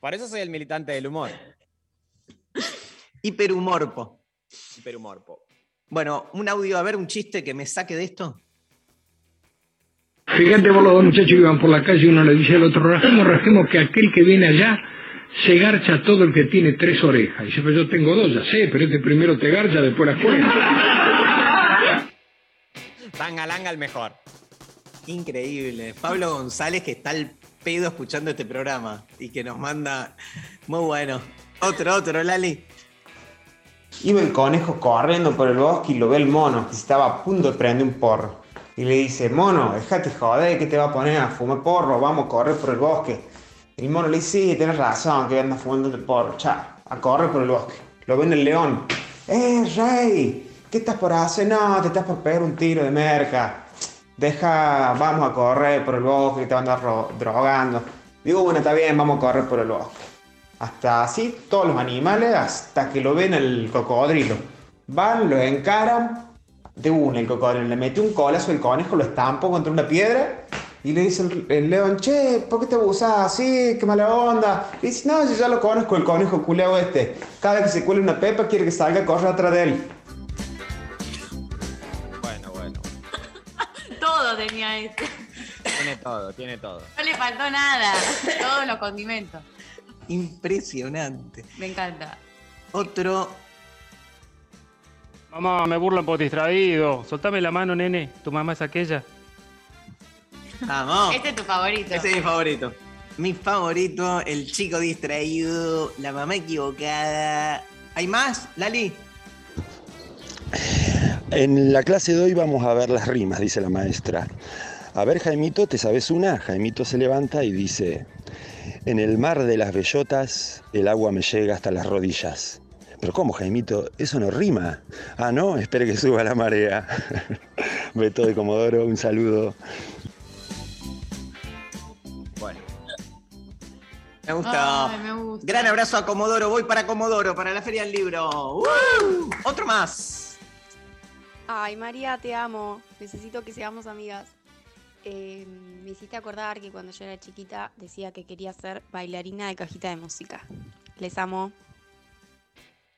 Por eso soy el militante del humor. Hiperhumorpo. Hiperhumor, po. Bueno, un audio, a ver, un chiste que me saque de esto. Fíjate vos los dos muchachos que iban por la calle, uno le dice al otro, rajemos, rajemos que aquel que viene allá se garcha todo el que tiene tres orejas. Y dice, pero yo tengo dos, ya sé, pero este primero te garcha, después las cuenta. Tangalanga el mejor. Increíble. Pablo González que está al pedo escuchando este programa y que nos manda... Muy bueno. Otro, otro, Lali. Iba el conejo corriendo por el bosque y lo ve el mono, que se estaba a punto de prender un porro. Y le dice, mono, déjate joder, que te va a poner a fumar porro, vamos a correr por el bosque. El mono le dice, sí, tienes razón, que andas fumando el porro, chao, a correr por el bosque. Lo ven el león. ¡Eh, rey! ¿Qué estás por hacer? No, te estás por pegar un tiro de merca. Deja, vamos a correr por el bosque, que te van a andar ro- drogando. Digo, bueno, está bien, vamos a correr por el bosque. Hasta así, todos los animales, hasta que lo ven el cocodrilo. Van, lo encaran, de una el cocodrilo, le mete un colazo el conejo, lo estampa contra una piedra y le dice el, el león, che, ¿por qué te abusás así? ¿Qué mala onda? Y dice, no, yo ya lo conozco, el conejo culeo este. Cada vez que se cuele una pepa quiere que salga a correr atrás de él. Bueno, bueno. Todo tenía este. Tiene todo, tiene todo. No le faltó nada. Todos los condimentos. Impresionante. Me encanta. Otro. Mamá, me burlan por distraído. Soltame la mano, nene. Tu mamá es aquella. Vamos. Este es tu favorito. Ese es mi favorito. Mi favorito, el chico distraído, la mamá equivocada. ¿Hay más, Lali? En la clase de hoy vamos a ver las rimas, dice la maestra. A ver, Jaimito, ¿te sabes una? Jaimito se levanta y dice, en el mar de las bellotas el agua me llega hasta las rodillas. Pero ¿cómo, Jaimito? Eso no rima. Ah, no, espere que suba la marea. Beto de Comodoro, un saludo. Me gusta. Ay, me gusta. Gran abrazo a Comodoro. Voy para Comodoro, para la Feria del Libro. ¡Uh! Otro más. Ay, María, te amo. Necesito que seamos amigas. Eh, me hiciste acordar que cuando yo era chiquita decía que quería ser bailarina de cajita de música. Les amo.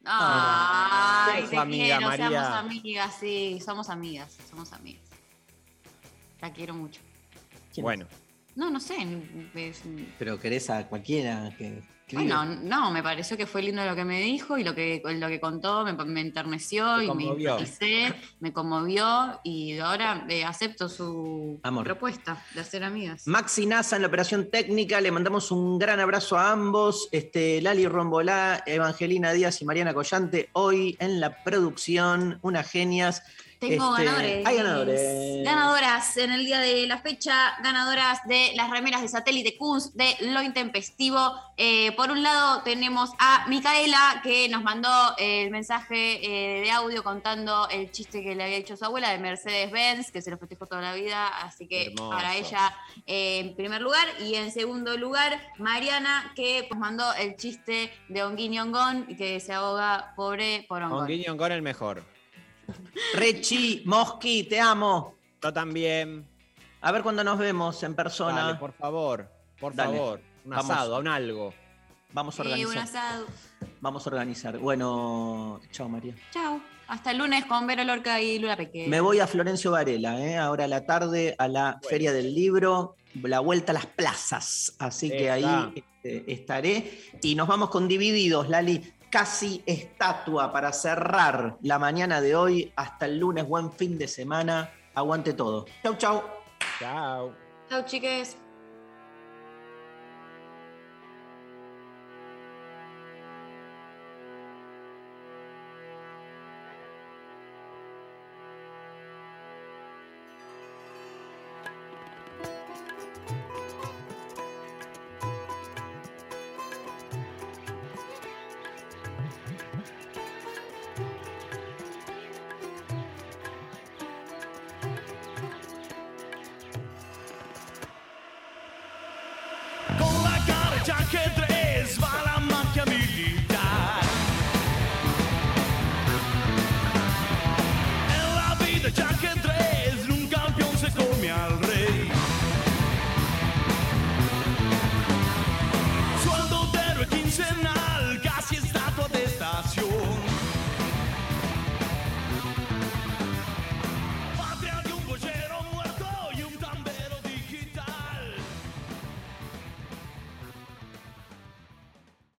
Ay, te amiga, quiero, María. seamos amigas, sí, somos amigas, somos amigas. La quiero mucho. Bueno. No, no sé. es- Pero querés a cualquiera que bueno, no, me pareció que fue lindo lo que me dijo y lo que, lo que contó me, me enterneció Te y me conmovió. empaticé, me conmovió y ahora eh, acepto su Amor. propuesta de hacer amigas. Maxi Nasa en la operación técnica, le mandamos un gran abrazo a ambos. Este, Lali Rombolá, Evangelina Díaz y Mariana Collante, hoy en la producción, unas genias. Tengo Este, ganadores. Hay ganadores. Ganadoras en el día de la fecha, ganadoras de las remeras de satélite Kunz de Lo Intempestivo. Eh, por un lado tenemos a Micaela que nos mandó el mensaje eh, de audio contando el chiste que le había hecho su abuela de Mercedes Benz, que se lo festejó toda la vida, así que Hermoso. para ella eh, en primer lugar. Y en segundo lugar, Mariana que nos mandó el chiste de Onguín Ongón, que se ahoga pobre por Con Ongón. El mejor. Rechi, Mosqui, te amo. Yo también. A ver cuando nos vemos en persona. Dale, por favor, por Dale. favor. Un Vamos. asado, un algo. Vamos a Sí, un organizar. asado. vamos a organizar. Bueno, chao María. Chao. Hasta el lunes con Vero Lorca y Lula Peque. Me voy a Florencio Varela, ¿eh? ahora a la tarde a la Feria del Libro, la vuelta a las plazas. Así que ahí este, estaré. Y nos vamos con Divididos, Lali. Casi estatua para cerrar la mañana de hoy. Hasta el lunes, buen fin de semana. Aguante todo. Chau, chau. Chao. Chao, chiques.